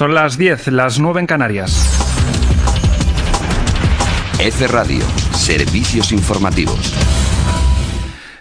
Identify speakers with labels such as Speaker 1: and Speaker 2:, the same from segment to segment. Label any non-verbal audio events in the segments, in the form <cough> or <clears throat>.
Speaker 1: Son las 10, las 9 en Canarias.
Speaker 2: F Radio, servicios informativos.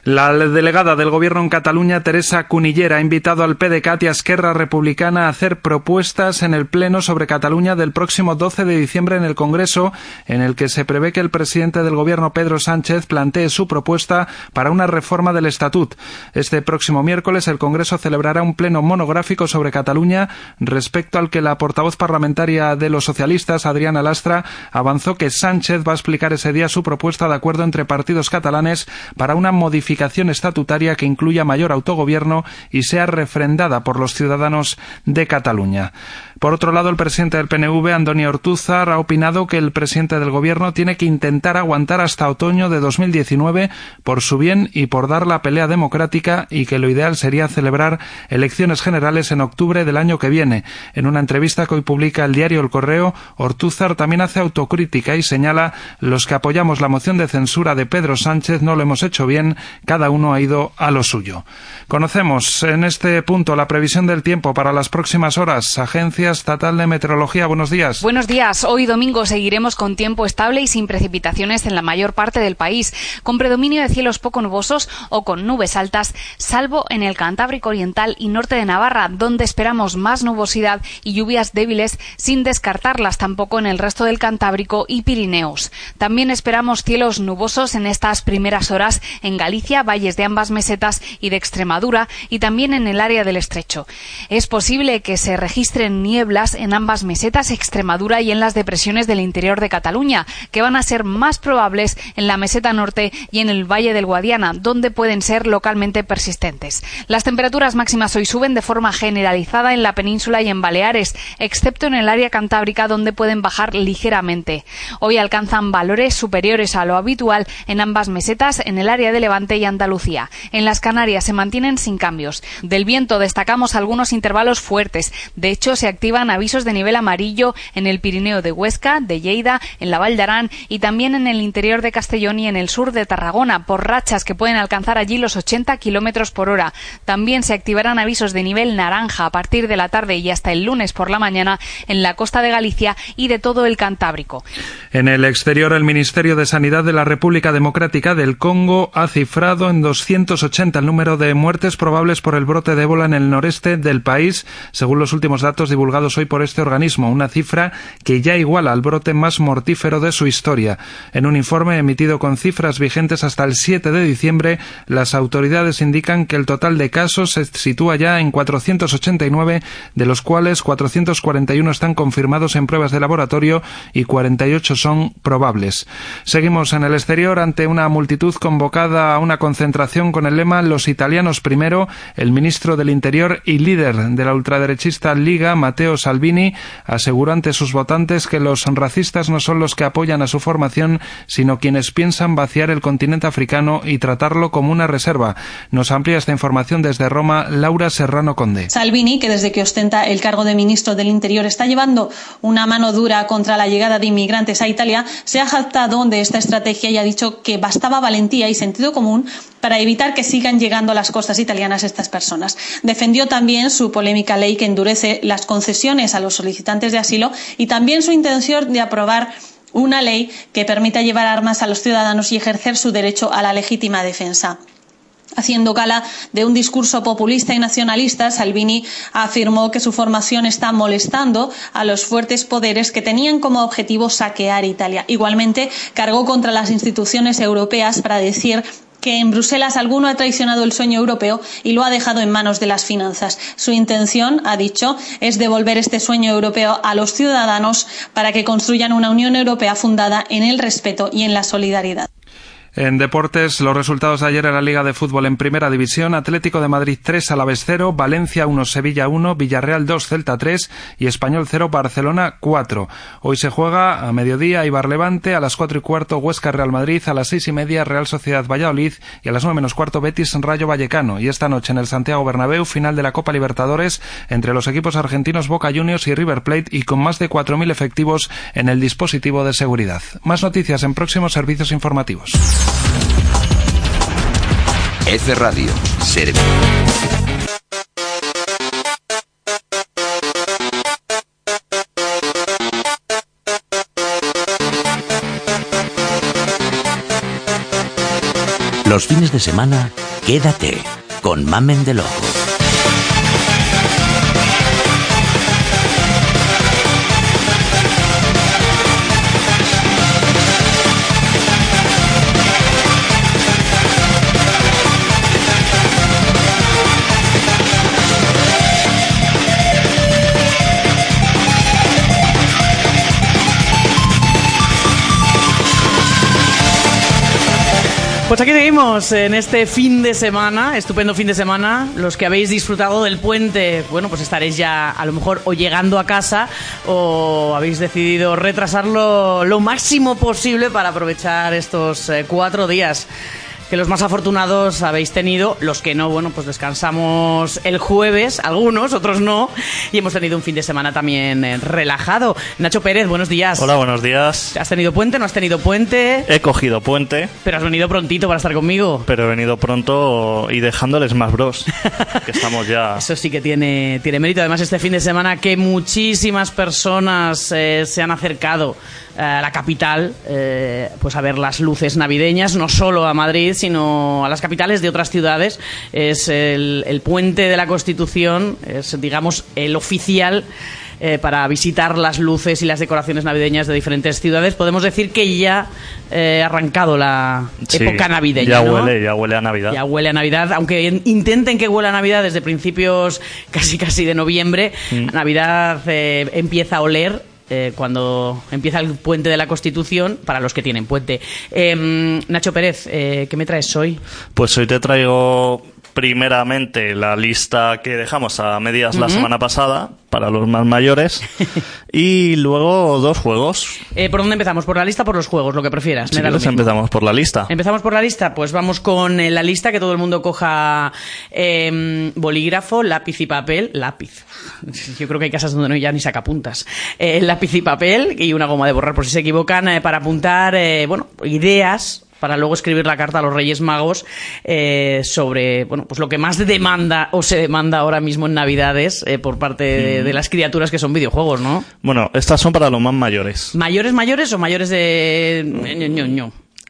Speaker 1: La delegada del Gobierno en Cataluña, Teresa Cunillera, ha invitado al PDeCAT y Esquerra Republicana a hacer propuestas en el Pleno sobre Cataluña del próximo 12 de diciembre en el Congreso, en el que se prevé que el presidente del Gobierno, Pedro Sánchez, plantee su propuesta para una reforma del Estatut. Este próximo miércoles, el Congreso celebrará un pleno monográfico sobre Cataluña, respecto al que la portavoz parlamentaria de los socialistas, Adriana Lastra, avanzó que Sánchez va a explicar ese día su propuesta de acuerdo entre partidos catalanes para una modificación estatutaria que incluya mayor autogobierno y sea refrendada por los ciudadanos de Cataluña. Por otro lado, el presidente del PNV, Antonio Ortúzar, ha opinado que el presidente del Gobierno tiene que intentar aguantar hasta otoño de 2019 por su bien y por dar la pelea democrática y que lo ideal sería celebrar elecciones generales en octubre del año que viene. En una entrevista que hoy publica el diario El Correo, Ortúzar también hace autocrítica y señala los que apoyamos la moción de censura de Pedro Sánchez no lo hemos hecho bien, cada uno ha ido a lo suyo. Conocemos en este punto la previsión del tiempo para las próximas horas. Agencia Estatal de Meteorología, buenos días.
Speaker 3: Buenos días. Hoy domingo seguiremos con tiempo estable y sin precipitaciones en la mayor parte del país, con predominio de cielos poco nubosos o con nubes altas, salvo en el Cantábrico Oriental y norte de Navarra, donde esperamos más nubosidad y lluvias débiles, sin descartarlas tampoco en el resto del Cantábrico y Pirineos. También esperamos cielos nubosos en estas primeras horas en Galicia, valles de ambas mesetas y de Extremadura y también en el área del estrecho. Es posible que se registren nieblas en ambas mesetas, Extremadura y en las depresiones del interior de Cataluña, que van a ser más probables en la meseta norte y en el valle del Guadiana, donde pueden ser localmente persistentes. Las temperaturas máximas hoy suben de forma generalizada en la península y en Baleares, excepto en el área cantábrica donde pueden bajar ligeramente. Hoy alcanzan valores superiores a lo habitual en ambas mesetas, en el área de Levante y Andalucía. En las Canarias se mantienen sin cambios. Del viento destacamos algunos intervalos fuertes. De hecho, se activan avisos de nivel amarillo en el Pirineo de Huesca, de Lleida, en la Val de Arán y también en el interior de Castellón y en el sur de Tarragona, por rachas que pueden alcanzar allí los 80 kilómetros por hora. También se activarán avisos de nivel naranja a partir de la tarde y hasta el lunes por la mañana en la costa de Galicia y de todo el Cantábrico.
Speaker 1: En el exterior, el Ministerio de Sanidad de la República Democrática del Congo ha cifrado en 280 el número de muertes probables por el brote de ébola en el noreste del país, según los últimos datos divulgados hoy por este organismo, una cifra que ya iguala al brote más mortífero de su historia. En un informe emitido con cifras vigentes hasta el 7 de diciembre, las autoridades indican que el total de casos se sitúa ya en 489, de los cuales 441 están confirmados en pruebas de laboratorio y 48 son probables. Seguimos en el exterior ante una multitud convocada a una concentración con el lema Los italianos primero, el ministro del Interior y líder de la ultraderechista Liga, Salvini, aseguró ante sus votantes que los racistas no son los que apoyan a su formación, sino quienes piensan vaciar el continente africano y tratarlo como una reserva. Nos amplía esta información desde Roma Laura Serrano Conde.
Speaker 4: Salvini, que desde que ostenta el cargo de ministro del Interior está llevando una mano dura contra la llegada de inmigrantes a Italia, se ha jactado de esta estrategia y ha dicho que bastaba valentía y sentido común para evitar que sigan llegando a las costas italianas estas personas. Defendió también su polémica ley que endurece las concesiones a los solicitantes de asilo y también su intención de aprobar una ley que permita llevar armas a los ciudadanos y ejercer su derecho a la legítima defensa. Haciendo gala de un discurso populista y nacionalista, Salvini afirmó que su formación está molestando a los fuertes poderes que tenían como objetivo saquear Italia. Igualmente, cargó contra las instituciones europeas para decir que en Bruselas alguno ha traicionado el sueño europeo y lo ha dejado en manos de las finanzas. Su intención, ha dicho, es devolver este sueño europeo a los ciudadanos para que construyan una Unión Europea fundada en el respeto y en la solidaridad.
Speaker 1: En deportes, los resultados de ayer en la Liga de Fútbol en Primera División, Atlético de Madrid 3, Alavés 0, Valencia 1, Sevilla 1, Villarreal 2, Celta 3 y Español 0, Barcelona 4. Hoy se juega a mediodía Ibar Levante, a las 4 y cuarto Huesca Real Madrid, a las 6 y media Real Sociedad Valladolid y a las 9 menos cuarto Betis Rayo Vallecano. Y esta noche en el Santiago Bernabéu, final de la Copa Libertadores entre los equipos argentinos Boca Juniors y River Plate y con más de 4.000 efectivos en el dispositivo de seguridad. Más noticias en próximos servicios informativos.
Speaker 2: F Radio. Servicio.
Speaker 5: Los fines de semana, quédate con Mamen de Loco.
Speaker 6: Pues aquí seguimos en este fin de semana, estupendo fin de semana. Los que habéis disfrutado del puente, bueno, pues estaréis ya a lo mejor o llegando a casa o habéis decidido retrasarlo lo máximo posible para aprovechar estos eh, cuatro días que los más afortunados habéis tenido, los que no, bueno, pues descansamos el jueves, algunos, otros no, y hemos tenido un fin de semana también eh, relajado. Nacho Pérez, buenos días.
Speaker 7: Hola, buenos días.
Speaker 6: ¿Has tenido puente? ¿No has tenido puente?
Speaker 7: He cogido puente,
Speaker 6: Pero has venido prontito para estar conmigo.
Speaker 7: pero he venido pronto y dejándoles más bros, <laughs> que estamos ya...
Speaker 6: Eso sí que tiene, tiene mérito. Además, este fin de semana que muchísimas personas eh, se han acercado a la capital eh, pues a ver las luces navideñas, no solo a Madrid, sino a las capitales de otras ciudades. Es el, el puente de la Constitución, es digamos el oficial. eh, para visitar las luces y las decoraciones navideñas de diferentes ciudades, podemos decir que ya eh, ha arrancado la
Speaker 7: Sí,
Speaker 6: época navideña.
Speaker 7: Ya
Speaker 6: ¿no?
Speaker 7: huele, ya huele a Navidad.
Speaker 6: Ya huele a Navidad, aunque in- intenten que huela a Navidad desde principios <laughs> casi casi de noviembre,
Speaker 7: Mm.
Speaker 6: Navidad eh, empieza a oler. Eh, cuando empieza el puente de la Constitución, para los que tienen puente. Em, Nacho Pérez, eh, ¿qué me traes hoy?
Speaker 7: Pues hoy te traigo primeramente la lista que dejamos a medias la semana pasada para los más mayores <laughs> y luego dos juegos.
Speaker 6: Eh, ¿Por dónde empezamos? ¿Por la lista o por los juegos? Lo que prefieras.
Speaker 7: Si quieres empezamos por la lista.
Speaker 6: Empezamos por la lista, pues vamos con eh, la lista que todo el mundo coja eh, bolígrafo, lápiz y papel, lápiz. Yo creo que hay casas donde no ya ni sacapuntas. Eh, lápiz y papel y una goma de borrar por si se equivocan para apuntar, bueno, ideas para luego escribir la carta a los Reyes Magos eh, sobre bueno pues lo que más demanda o se demanda ahora mismo en Navidades eh, por parte de, de las criaturas que son videojuegos, ¿no?
Speaker 7: Bueno, estas son para los más mayores.
Speaker 6: ¿Mayores mayores o mayores de?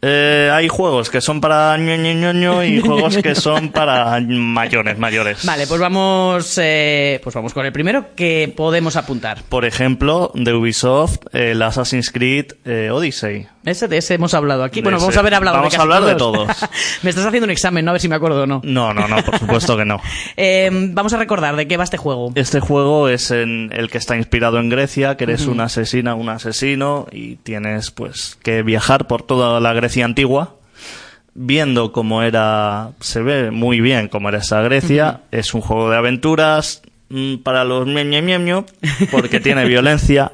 Speaker 7: Eh, hay juegos que son para ñoño y <laughs> juegos que son para mayores, mayores.
Speaker 6: Vale, pues vamos, eh, pues vamos con el primero que podemos apuntar.
Speaker 7: Por ejemplo, de Ubisoft, el Assassin's Creed eh, Odyssey.
Speaker 6: Ese de ese hemos hablado aquí.
Speaker 7: De
Speaker 6: Bueno, vamos
Speaker 7: ese.
Speaker 6: a haber hablado
Speaker 7: Vamos
Speaker 6: de
Speaker 7: a
Speaker 6: casi
Speaker 7: hablar de
Speaker 6: todos.
Speaker 7: todos. <laughs>
Speaker 6: me estás haciendo un examen, ¿no? A ver si me acuerdo o no.
Speaker 7: No, no, no, por supuesto que no. <laughs>
Speaker 6: Eh, vamos a recordar de qué va este juego.
Speaker 7: Este juego es en el que está inspirado en Grecia, que eres una asesina, un asesino y tienes pues que viajar por toda la Grecia antigua viendo cómo era, se ve muy bien cómo era esa Grecia, es un juego de aventuras mm, para los ño porque <laughs> tiene violencia,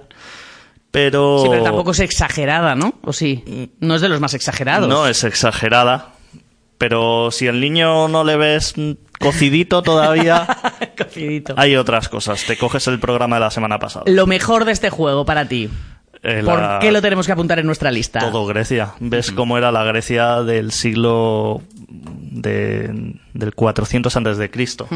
Speaker 7: pero
Speaker 6: Sí, pero tampoco es exagerada, ¿no? ¿O sí? No es de los más exagerados.
Speaker 7: no es exagerada, pero si el niño no le ves mm, cocidito todavía, <laughs>
Speaker 6: Cocidito.
Speaker 7: hay otras cosas. Te coges el programa de la semana pasada.
Speaker 6: Lo mejor de este juego para ti.
Speaker 7: Eh,
Speaker 6: ¿Por
Speaker 7: la-
Speaker 6: qué lo tenemos que apuntar en nuestra lista?
Speaker 7: Todo Grecia. ¿Ves cómo era la Grecia del siglo de- del 400 antes de Cristo?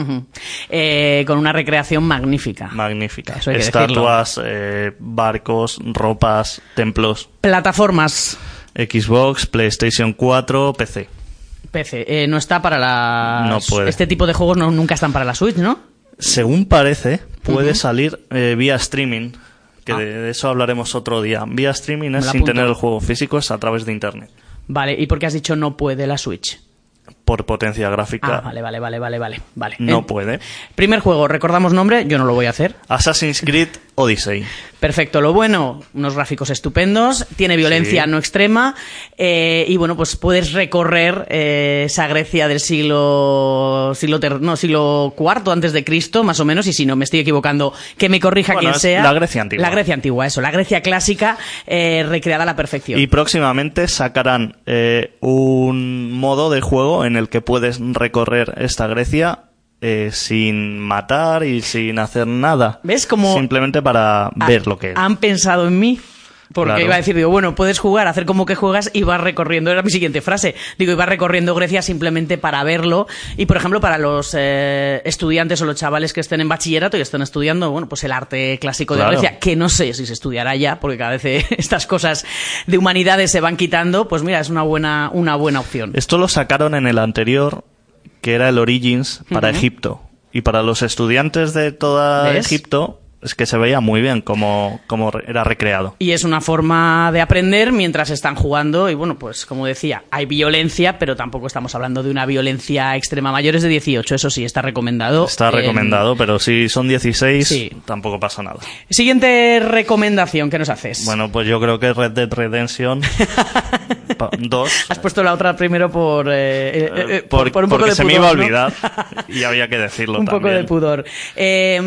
Speaker 6: Eh, con una recreación magnífica.
Speaker 7: Magnífica.
Speaker 6: Eso hay que
Speaker 7: Estatuas, eh, barcos, ropas, templos.
Speaker 6: Plataformas.
Speaker 7: Xbox, PlayStation 4, PC.
Speaker 6: PC. Eh, no está para la.
Speaker 7: No puede.
Speaker 6: Este tipo de juegos no- nunca están para la Switch, ¿no?
Speaker 7: Según parece, puede salir eh, vía streaming. Que
Speaker 6: Ah.
Speaker 7: de, de eso hablaremos otro día. Vía streaming es sin tener el juego físico, es a través de internet.
Speaker 6: Vale, ¿y por qué has dicho no puede la Switch?
Speaker 7: Por potencia gráfica.
Speaker 6: Ah, vale, vale, vale, vale, vale. vale.
Speaker 7: No
Speaker 6: Eh,
Speaker 7: puede.
Speaker 6: Primer juego, recordamos nombre, yo no lo voy a hacer.
Speaker 7: Assassin's Creed Odyssey.
Speaker 6: Perfecto, lo bueno, unos gráficos estupendos, tiene violencia
Speaker 7: Sí.
Speaker 6: no extrema eh, y bueno, pues puedes recorrer eh, esa Grecia del siglo siglo ter- no, siglo cuarto antes de Cristo, más o menos, y si no me estoy equivocando, que me corrija
Speaker 7: Bueno,
Speaker 6: quien sea.
Speaker 7: la Grecia antigua.
Speaker 6: La Grecia antigua, eso, la Grecia clásica eh, recreada a la perfección.
Speaker 7: Y próximamente sacarán un modo de juego en el que puedes recorrer esta Grecia eh, sin matar y sin hacer nada.
Speaker 6: ¿Ves cómo-
Speaker 7: Simplemente para ver lo que es.
Speaker 6: Han pensado en mí. Porque
Speaker 7: Claro.
Speaker 6: iba a decir, digo, bueno, puedes jugar, hacer como que juegas y vas recorriendo, era mi siguiente frase. Digo, y vas recorriendo Grecia simplemente para verlo. Y, por ejemplo, para los eh, estudiantes o los chavales que estén en bachillerato y estén estudiando, bueno, pues el arte clásico de. Grecia, que no sé si se estudiará ya, porque cada vez eh, <laughs> estas cosas de humanidades se van quitando, pues mira, es una buena, una buena opción.
Speaker 7: Esto lo sacaron en el anterior, que era el Origins para. Egipto. Y para los estudiantes de toda
Speaker 6: ¿Ves?
Speaker 7: Egipto, es que se veía muy bien cómo, era recreado.
Speaker 6: Y es una forma de aprender mientras están jugando. Y bueno, pues como decía, hay violencia, pero tampoco estamos hablando de una violencia extrema. Mayores de 18, eso sí, está recomendado.
Speaker 7: Está
Speaker 6: Eh,
Speaker 7: recomendado, pero si son 16,
Speaker 6: Sí.
Speaker 7: tampoco pasa nada.
Speaker 6: Siguiente recomendación que nos haces.
Speaker 7: Bueno, pues yo creo que Red Dead Redemption <laughs> 2. <laughs>
Speaker 6: Has puesto la otra primero por, eh, eh, eh, por,
Speaker 7: por-
Speaker 6: un poco
Speaker 7: porque
Speaker 6: de
Speaker 7: se me
Speaker 6: pudor,
Speaker 7: iba a
Speaker 6: ¿no?
Speaker 7: olvidar <laughs> y había que decirlo
Speaker 6: un
Speaker 7: también.
Speaker 6: poco de pudor. Eh,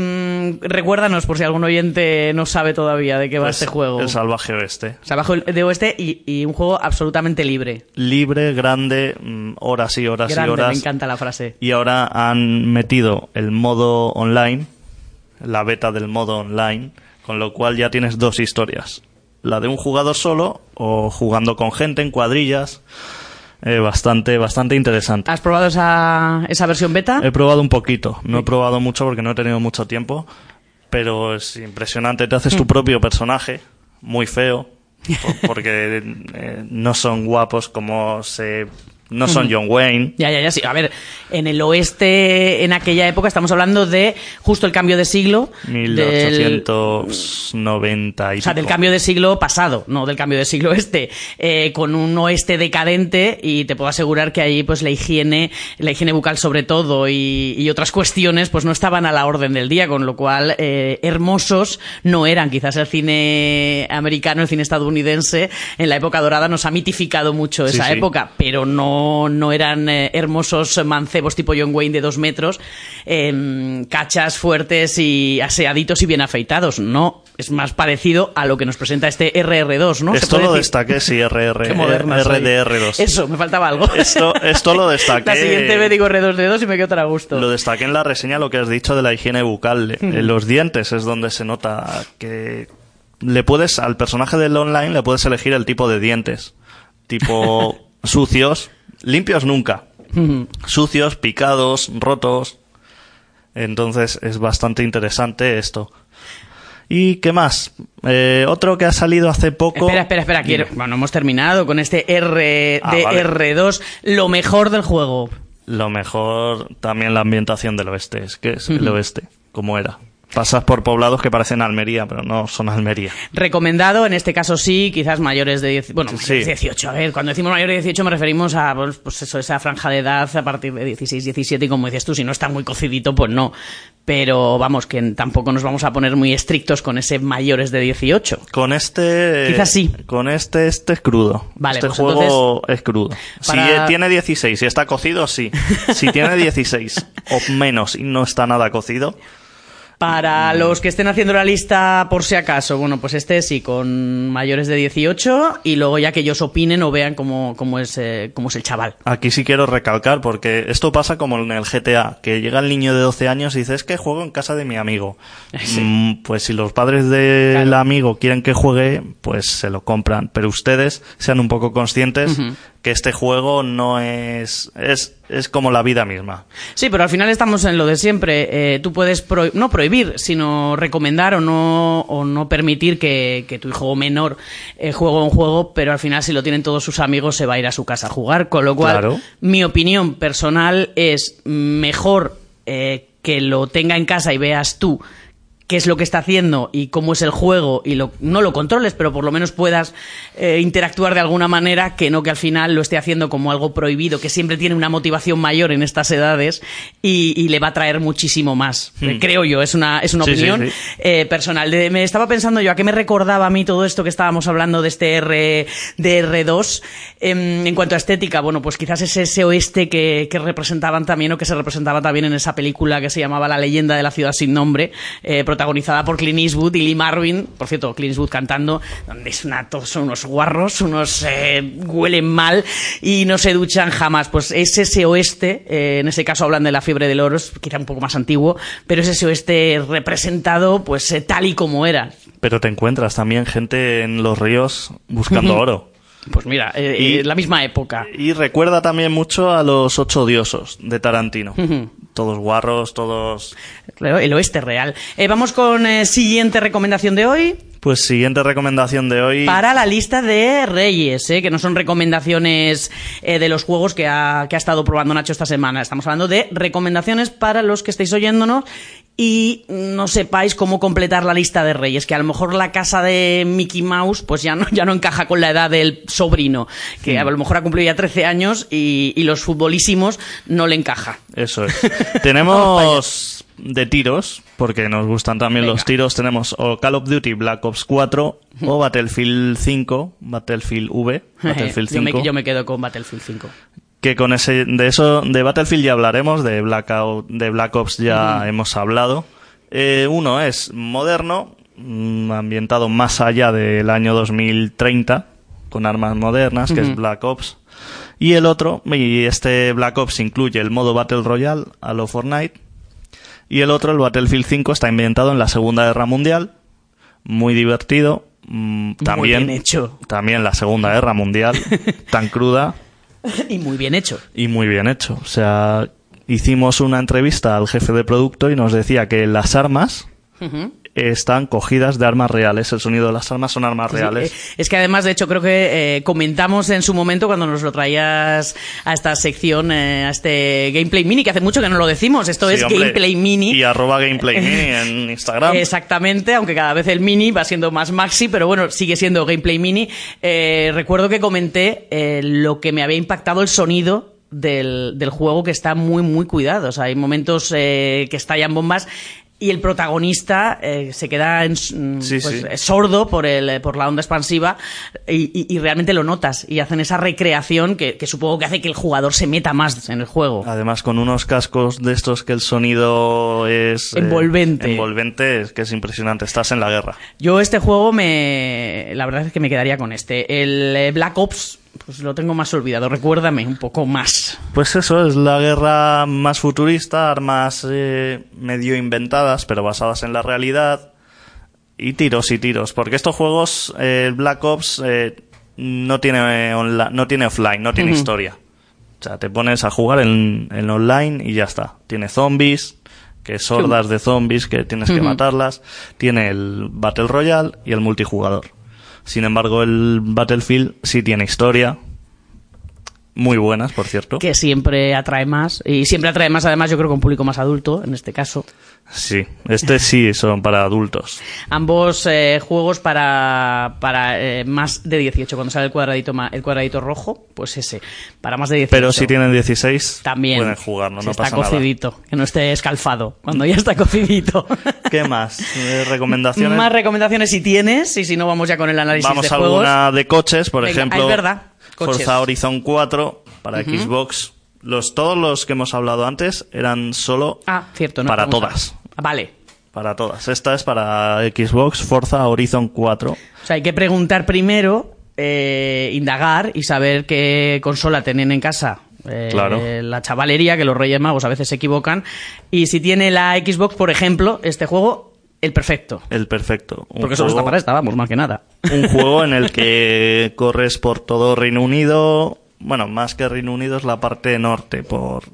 Speaker 6: mm, recuérdanos, por si algún oyente no sabe todavía de qué va este juego.
Speaker 7: El Salvaje Oeste.
Speaker 6: Salvaje de Oeste y, y un juego absolutamente libre.
Speaker 7: Libre, grande, mm, horas y horas
Speaker 6: Grande,
Speaker 7: y horas.
Speaker 6: me encanta la frase.
Speaker 7: Y ahora han metido el modo online, la beta del modo online, con lo cual ya tienes dos historias. La de un jugador solo o jugando con gente en cuadrillas. Eh, bastante, bastante interesante.
Speaker 6: ¿Has probado esa, esa versión beta?
Speaker 7: He probado un poquito, no he probado mucho porque no he tenido mucho tiempo, pero es impresionante. Te haces tu <laughs> propio personaje, muy feo, <laughs> por- porque eh, no son guapos como se... No son John Wayne.
Speaker 6: Ya, ya, ya, sí. A ver, en el oeste, en aquella época, estamos hablando de justo el cambio de siglo. del-
Speaker 7: 1890 y
Speaker 6: O sea, del cambio de siglo pasado, no del cambio de siglo este, eh, con un oeste decadente y te puedo asegurar que ahí pues la higiene, la higiene bucal sobre todo y, y otras cuestiones pues no estaban a la orden del día, con lo cual eh, hermosos no eran. Quizás el cine americano, el cine estadounidense en la época dorada nos ha mitificado mucho
Speaker 7: Sí,
Speaker 6: esa
Speaker 7: sí.
Speaker 6: época, pero no, no eran eh, hermosos mancebos tipo John Wayne de dos metros, em, cachas fuertes y aseaditos y bien afeitados. No, es más parecido a lo que nos presenta este RR2, ¿no?
Speaker 7: Esto lo destaqué, sí, RR, <laughs>
Speaker 6: Qué moderna soy.
Speaker 7: RDR2.
Speaker 6: Eso, me faltaba algo.
Speaker 7: Esto, esto lo destaqué.
Speaker 6: La siguiente vez digo R2D2 y me quedo tan a gusto.
Speaker 7: Lo destaqué en la reseña lo que has dicho de la higiene bucal. <laughs> En los dientes es donde se nota que le puedes, al personaje del online le puedes elegir el tipo de dientes. Tipo <laughs> sucios, limpios nunca. Sucios, picados, rotos. Entonces es bastante interesante esto. ¿Y qué más? Eh, otro que ha salido hace poco.
Speaker 6: Espera, espera, espera. Quiero... Bueno, hemos terminado con este
Speaker 7: Ah, vale.
Speaker 6: RDR2. Lo mejor del juego.
Speaker 7: Lo mejor también la ambientación del oeste, es que es el oeste, como era. Pasas por poblados que parecen Almería, pero no son Almería.
Speaker 6: Recomendado, en este caso sí, quizás mayores de 10, bueno,
Speaker 7: Sí.
Speaker 6: mayores de 18. A ver, cuando decimos mayores de 18 me referimos a pues, pues eso, esa franja de edad a partir de 16, 17 y como dices tú, si no está muy cocidito, pues no. Pero vamos, que tampoco nos vamos a poner muy estrictos con ese mayores de 18.
Speaker 7: Con este.
Speaker 6: Quizás sí.
Speaker 7: Con este, este es crudo.
Speaker 6: Vale,
Speaker 7: este
Speaker 6: pues
Speaker 7: juego es crudo.
Speaker 6: para-
Speaker 7: Si eh, tiene 16 y está cocido, sí. Si tiene <laughs> 16 o menos y no está nada cocido,
Speaker 6: Para los que estén haciendo la lista por si acaso, bueno, pues este sí, con mayores de 18 y luego ya que ellos opinen o vean cómo, cómo, es, eh, cómo es el chaval.
Speaker 7: Aquí sí quiero recalcar, porque esto pasa como en el GTA, que llega el niño de 12 años y dice, es que juego en casa de mi amigo. <laughs> Mm, pues si los padres del
Speaker 6: Claro.
Speaker 7: amigo quieren que juegue, pues se lo compran. Pero ustedes sean un poco conscientes. Que este juego no es, es, es como la vida misma.
Speaker 6: Sí, pero al final estamos en lo de siempre. Eh, tú puedes pro- no prohibir, sino recomendar o no, o no permitir que, que tu hijo menor eh, juegue un juego, pero al final si lo tienen todos sus amigos se va a ir a su casa a jugar. Con lo cual,
Speaker 7: Claro.
Speaker 6: mi opinión personal es mejor eh, que lo tenga en casa y veas tú qué es lo que está haciendo y cómo es el juego y lo, no lo controles, pero por lo menos puedas eh, interactuar de alguna manera que no que al final lo esté haciendo como algo prohibido, que siempre tiene una motivación mayor en estas edades y, y le va a traer muchísimo más.
Speaker 7: Hmm.
Speaker 6: Eh, Creo yo, es una, es una
Speaker 7: Sí,
Speaker 6: opinión
Speaker 7: sí.
Speaker 6: eh, personal. De- me estaba pensando yo, ¿a qué me recordaba a mí todo esto que estábamos hablando de este R, de R2? Em, en cuanto a estética, bueno, pues quizás es ese oeste que, que representaban también o que se representaba también en esa película que se llamaba La leyenda de la ciudad sin nombre, eh, protagonizada por Clint Eastwood y Lee Marvin, por cierto, Clint Eastwood cantando, donde es una, todos son unos guarros, unos eh, huelen mal y no se duchan jamás. Pues es ese oeste, eh, en ese caso hablan de la fiebre del oro, es quizá un poco más antiguo, pero es ese oeste representado pues eh, tal y como era.
Speaker 7: Pero te encuentras también gente en los ríos buscando <laughs> oro.
Speaker 6: Pues mira, eh,
Speaker 7: Y-
Speaker 6: eh, la misma época.
Speaker 7: Y recuerda también mucho a los ocho odiosos de Tarantino. Todos guarros, todos...
Speaker 6: El oeste real. Eh, vamos con siguiente recomendación de hoy.
Speaker 7: Pues siguiente recomendación de hoy.
Speaker 6: Para la lista de Reyes, ¿eh? que no son recomendaciones eh, de los juegos que ha, que ha estado probando Nacho esta semana. Estamos hablando de recomendaciones para los que estáis oyéndonos y no sepáis cómo completar la lista de Reyes, que a lo mejor la casa de Mickey Mouse pues ya no, ya no encaja con la edad del sobrino, que a lo mejor ha cumplido ya 13 años y, y los futbolísimos no le encaja.
Speaker 7: Eso es. <laughs> Tenemos de tiros, porque nos gustan también los tiros. Tenemos o Call of Duty Black Ops 4 o Battlefield 5, Battlefield V, <laughs> Battlefield
Speaker 6: yo,
Speaker 7: 5.
Speaker 6: me, yo me quedo con Battlefield 5.
Speaker 7: Que con ese de eso de Battlefield ya hablaremos de Blackout de Black Ops ya hemos hablado. Eh, uno es moderno mm, ambientado más allá del año 2030 con armas modernas que es. Black Ops. Y el otro y este Black Ops incluye el modo Battle Royale a lo Fortnite y el otro el Battlefield 5 está ambientado en la Segunda Guerra Mundial. Muy divertido mm, también
Speaker 6: bien hecho.
Speaker 7: también la Segunda Guerra Mundial <laughs> tan cruda <laughs>
Speaker 6: y muy bien hecho.
Speaker 7: y muy bien hecho. O sea, hicimos una entrevista al jefe de producto y nos decía que las armas. Están cogidas de armas reales. El sonido de las armas son armas reales.
Speaker 6: eh, es que además, de hecho, creo que eh, comentamos en su momento cuando nos lo traías a esta sección, eh, a este Gameplay Mini, que hace mucho que no lo decimos. Esto
Speaker 7: Sí,
Speaker 6: es
Speaker 7: hombre.
Speaker 6: Gameplay Mini.
Speaker 7: Y arroba Gameplay Mini <laughs> en Instagram.
Speaker 6: Exactamente, aunque cada vez el mini va siendo más maxi, pero bueno, sigue siendo gameplay mini. Eh, recuerdo que comenté lo que me había impactado el sonido del, del juego que está muy, muy cuidado. O sea, hay momentos eh, que estallan bombas y el protagonista eh, se queda en, mm,
Speaker 7: Sí,
Speaker 6: pues,
Speaker 7: sí.
Speaker 6: eh, sordo por, el, por la onda expansiva y, y- y realmente lo notas. Y hacen esa recreación que, que supongo que hace que el jugador se meta más en el juego.
Speaker 7: Además, con unos cascos de estos que el sonido es... eh,
Speaker 6: Envolvente.
Speaker 7: envolvente, es que es impresionante. Estás en la guerra.
Speaker 6: Yo este juego me... La verdad es que me quedaría con este. El eh, Black Ops, pues lo tengo más olvidado. Recuérdame un poco más.
Speaker 7: Pues eso, es la guerra más futurista, armas eh, medio inventadas, pero basadas en la realidad. Y tiros y tiros. Porque estos juegos, eh, el Black Ops, eh, no, tiene no tiene offline, no tiene historia. O sea, te pones a jugar en, en online y ya está. Tiene zombies, que es hordas de zombies que tienes que matarlas. Tiene el Battle Royale y el multijugador. Sin embargo, el Battlefield sí tiene historia. Muy buenas, por cierto.
Speaker 6: Que siempre atrae más. Y siempre atrae más, además, yo creo que un público más adulto, en este caso.
Speaker 7: Sí, este sí son para adultos.
Speaker 6: Ambos eh, juegos para, para eh, más de 18. Cuando sale el cuadradito, el cuadradito rojo, pues ese. Para más de 18.
Speaker 7: Pero si tienen 16,
Speaker 6: También.
Speaker 7: pueden jugarlo,
Speaker 6: Si
Speaker 7: no
Speaker 6: está
Speaker 7: pasa nada.
Speaker 6: cocidito. Que no esté escalfado. Cuando ya está cocidito. <laughs>
Speaker 7: ¿Qué más? Eh, ¿Recomendaciones?
Speaker 6: Más recomendaciones si tienes. Y si no, vamos ya con el análisis
Speaker 7: Vamos
Speaker 6: de
Speaker 7: a
Speaker 6: juegos.
Speaker 7: alguna de coches, por
Speaker 6: Venga,
Speaker 7: ejemplo.
Speaker 6: es verdad, coches.
Speaker 7: Forza Horizon 4 para. Xbox. Los, todos los que hemos hablado antes eran solo
Speaker 6: Ah, cierto. No
Speaker 7: para
Speaker 6: a-
Speaker 7: todas.
Speaker 6: Vale.
Speaker 7: Para todas. Esta es para Xbox Forza Horizon 4.
Speaker 6: O sea, hay que preguntar primero, eh, indagar y saber qué consola tienen en casa. Eh,
Speaker 7: Claro.
Speaker 6: La chavalería, que los Reyes Magos a veces se equivocan. Y si tiene la Xbox, por ejemplo, este juego, el perfecto.
Speaker 7: El perfecto. Un
Speaker 6: Porque solo está para esta, vamos, más que nada.
Speaker 7: un <laughs> juego en el que corres por todo Reino Unido. Bueno, más que Reino Unido es la parte norte, por,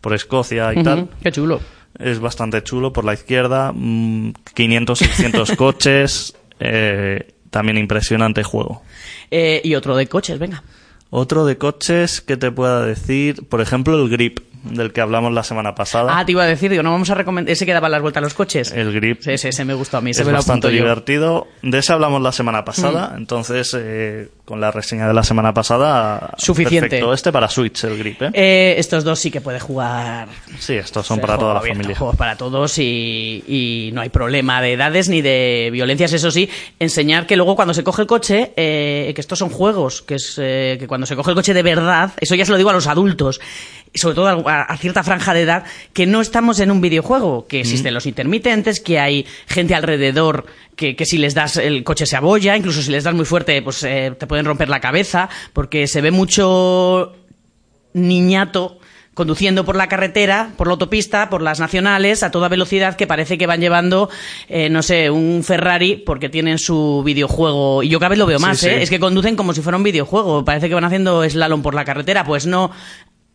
Speaker 7: por Escocia y tal.
Speaker 6: Qué chulo.
Speaker 7: Es bastante chulo por la izquierda. mm, 500, 600 <laughs> coches. eh, también impresionante juego.
Speaker 6: Eh, y otro de coches, venga.
Speaker 7: Otro de coches que te pueda decir, por ejemplo, el Grip. Del que hablamos la semana pasada.
Speaker 6: Ah, te iba a decir, digo, no vamos a recomendar. Ese que daba las vueltas a los coches.
Speaker 7: El grip.
Speaker 6: Sí, sí, ese me gustó a mí. ese
Speaker 7: es
Speaker 6: me lo
Speaker 7: bastante
Speaker 6: yo.
Speaker 7: divertido. De ese hablamos la semana pasada, entonces eh, con la reseña de la semana pasada.
Speaker 6: Suficiente.
Speaker 7: Perfecto. Este para Switch, el grip, ¿eh?
Speaker 6: Eh, estos dos sí que puede jugar.
Speaker 7: Sí, estos son para toda la
Speaker 6: abierto,
Speaker 7: familia.
Speaker 6: Juegos para todos y, y no hay problema de edades ni de violencias. Eso sí, enseñar que luego cuando se coge el coche, eh, que estos son juegos, que es eh, que cuando se coge el coche de verdad, eso ya se lo digo a los adultos, sobre todo a, a cierta franja de edad, que no estamos en un videojuego, que existen los intermitentes, que hay gente alrededor que, que si les das el coche se abolla, incluso si les das muy fuerte, pues eh, te pueden romper la cabeza, porque se ve mucho niñato conduciendo por la carretera, por la autopista, por las nacionales, a toda velocidad, que parece que van llevando, eh, no sé, un Ferrari porque tienen su videojuego. Y yo cada vez lo veo más,
Speaker 7: sí.
Speaker 6: ¿eh? Es que conducen como si fuera un videojuego. Parece que van haciendo slalom por la carretera. Pues no.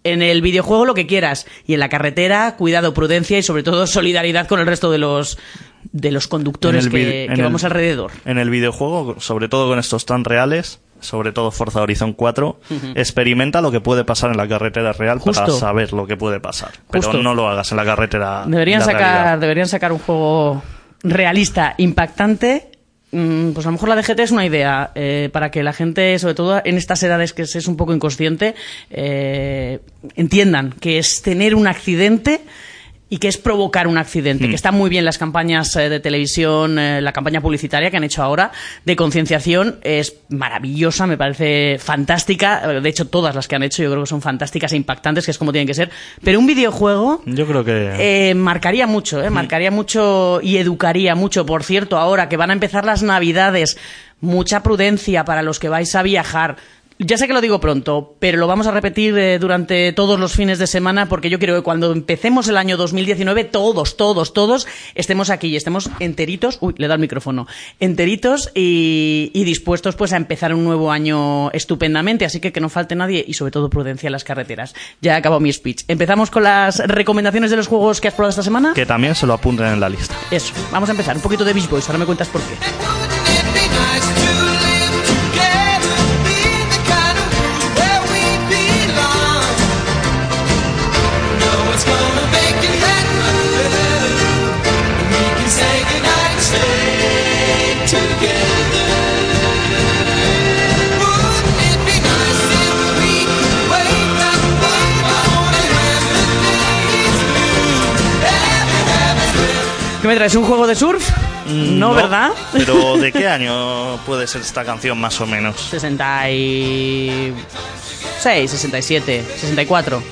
Speaker 6: En el videojuego lo que quieras. Y en la carretera, cuidado, prudencia y sobre todo solidaridad con el resto de los de los conductores que,
Speaker 7: el-
Speaker 6: vamos alrededor.
Speaker 7: En el videojuego, sobre todo con estos tan reales, sobre todo Forza Horizon 4, experimenta lo que puede pasar en la carretera real para saber lo que puede pasar.
Speaker 6: Justo.
Speaker 7: Pero no lo hagas en la carretera.
Speaker 6: Deberían
Speaker 7: la
Speaker 6: sacar,
Speaker 7: realidad.
Speaker 6: deberían sacar un juego realista, impactante. Mm, Pues a lo mejor la DGT es una idea eh, para que la gente, sobre todo en estas edades que es un poco inconsciente, eh, entiendan que es tener un accidente y que es provocar un accidente. Que están muy bien las campañas eh, de televisión, eh, la campaña publicitaria que han hecho ahora de concienciación es maravillosa, me parece fantástica. De hecho, todas las que han hecho yo creo que son fantásticas e impactantes, que es como tienen que ser. Pero un videojuego
Speaker 7: Yo creo que.
Speaker 6: eh, marcaría mucho, ¿eh? marcaría mucho y educaría mucho. Por cierto, ahora que van a empezar las navidades, mucha prudencia para los que vais a viajar. Ya sé que lo digo pronto, pero lo vamos a repetir eh, durante todos los fines de semana porque yo quiero que cuando empecemos el año 2019 todos, todos, todos estemos aquí y estemos enteritos, uy, le da el micrófono, enteritos y, y dispuestos pues a empezar un nuevo año estupendamente, así que que no falte nadie y sobre todo prudencia en las carreteras. Ya he acabado mi speech. Empezamos con las recomendaciones de los juegos que has probado esta semana.
Speaker 7: Que también se lo apunten en la lista.
Speaker 6: Eso, vamos a empezar. Un poquito de Beach Boys, ahora me cuentas por qué. ¿Qué me traes? ¿Un juego de surf?
Speaker 7: Mm,
Speaker 6: No, ¿verdad?
Speaker 7: Pero ¿de <laughs> qué año puede ser esta canción más o menos?
Speaker 6: 66, 67, 64.
Speaker 7: Un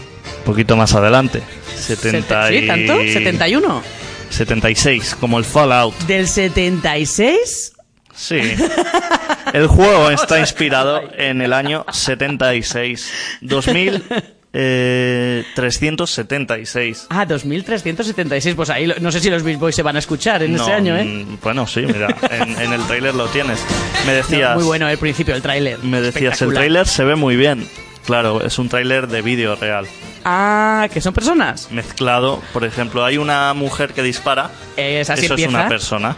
Speaker 7: poquito más adelante. 70 y...
Speaker 6: ¿Sí, tanto? ¿71?
Speaker 7: 76, como el Fallout.
Speaker 6: ¿Del 76?
Speaker 7: Sí. <laughs> El juego está inspirado en el año 76. 2000. Eh, 376.
Speaker 6: Ah, 2376. Pues ahí no sé si los Beach Boys se van a escuchar en
Speaker 7: No,
Speaker 6: ese año, ¿eh?
Speaker 7: mm, Bueno, sí, mira, en, en el tráiler lo tienes. Me
Speaker 6: No,
Speaker 7: decías,
Speaker 6: muy bueno el principio, el tráiler.
Speaker 7: me decías, el tráiler se ve muy bien. Claro, es un tráiler de vídeo real.
Speaker 6: Ah, que son personas.
Speaker 7: Mezclado, por ejemplo, hay una mujer que dispara.
Speaker 6: Eh, es así
Speaker 7: Eso es una persona,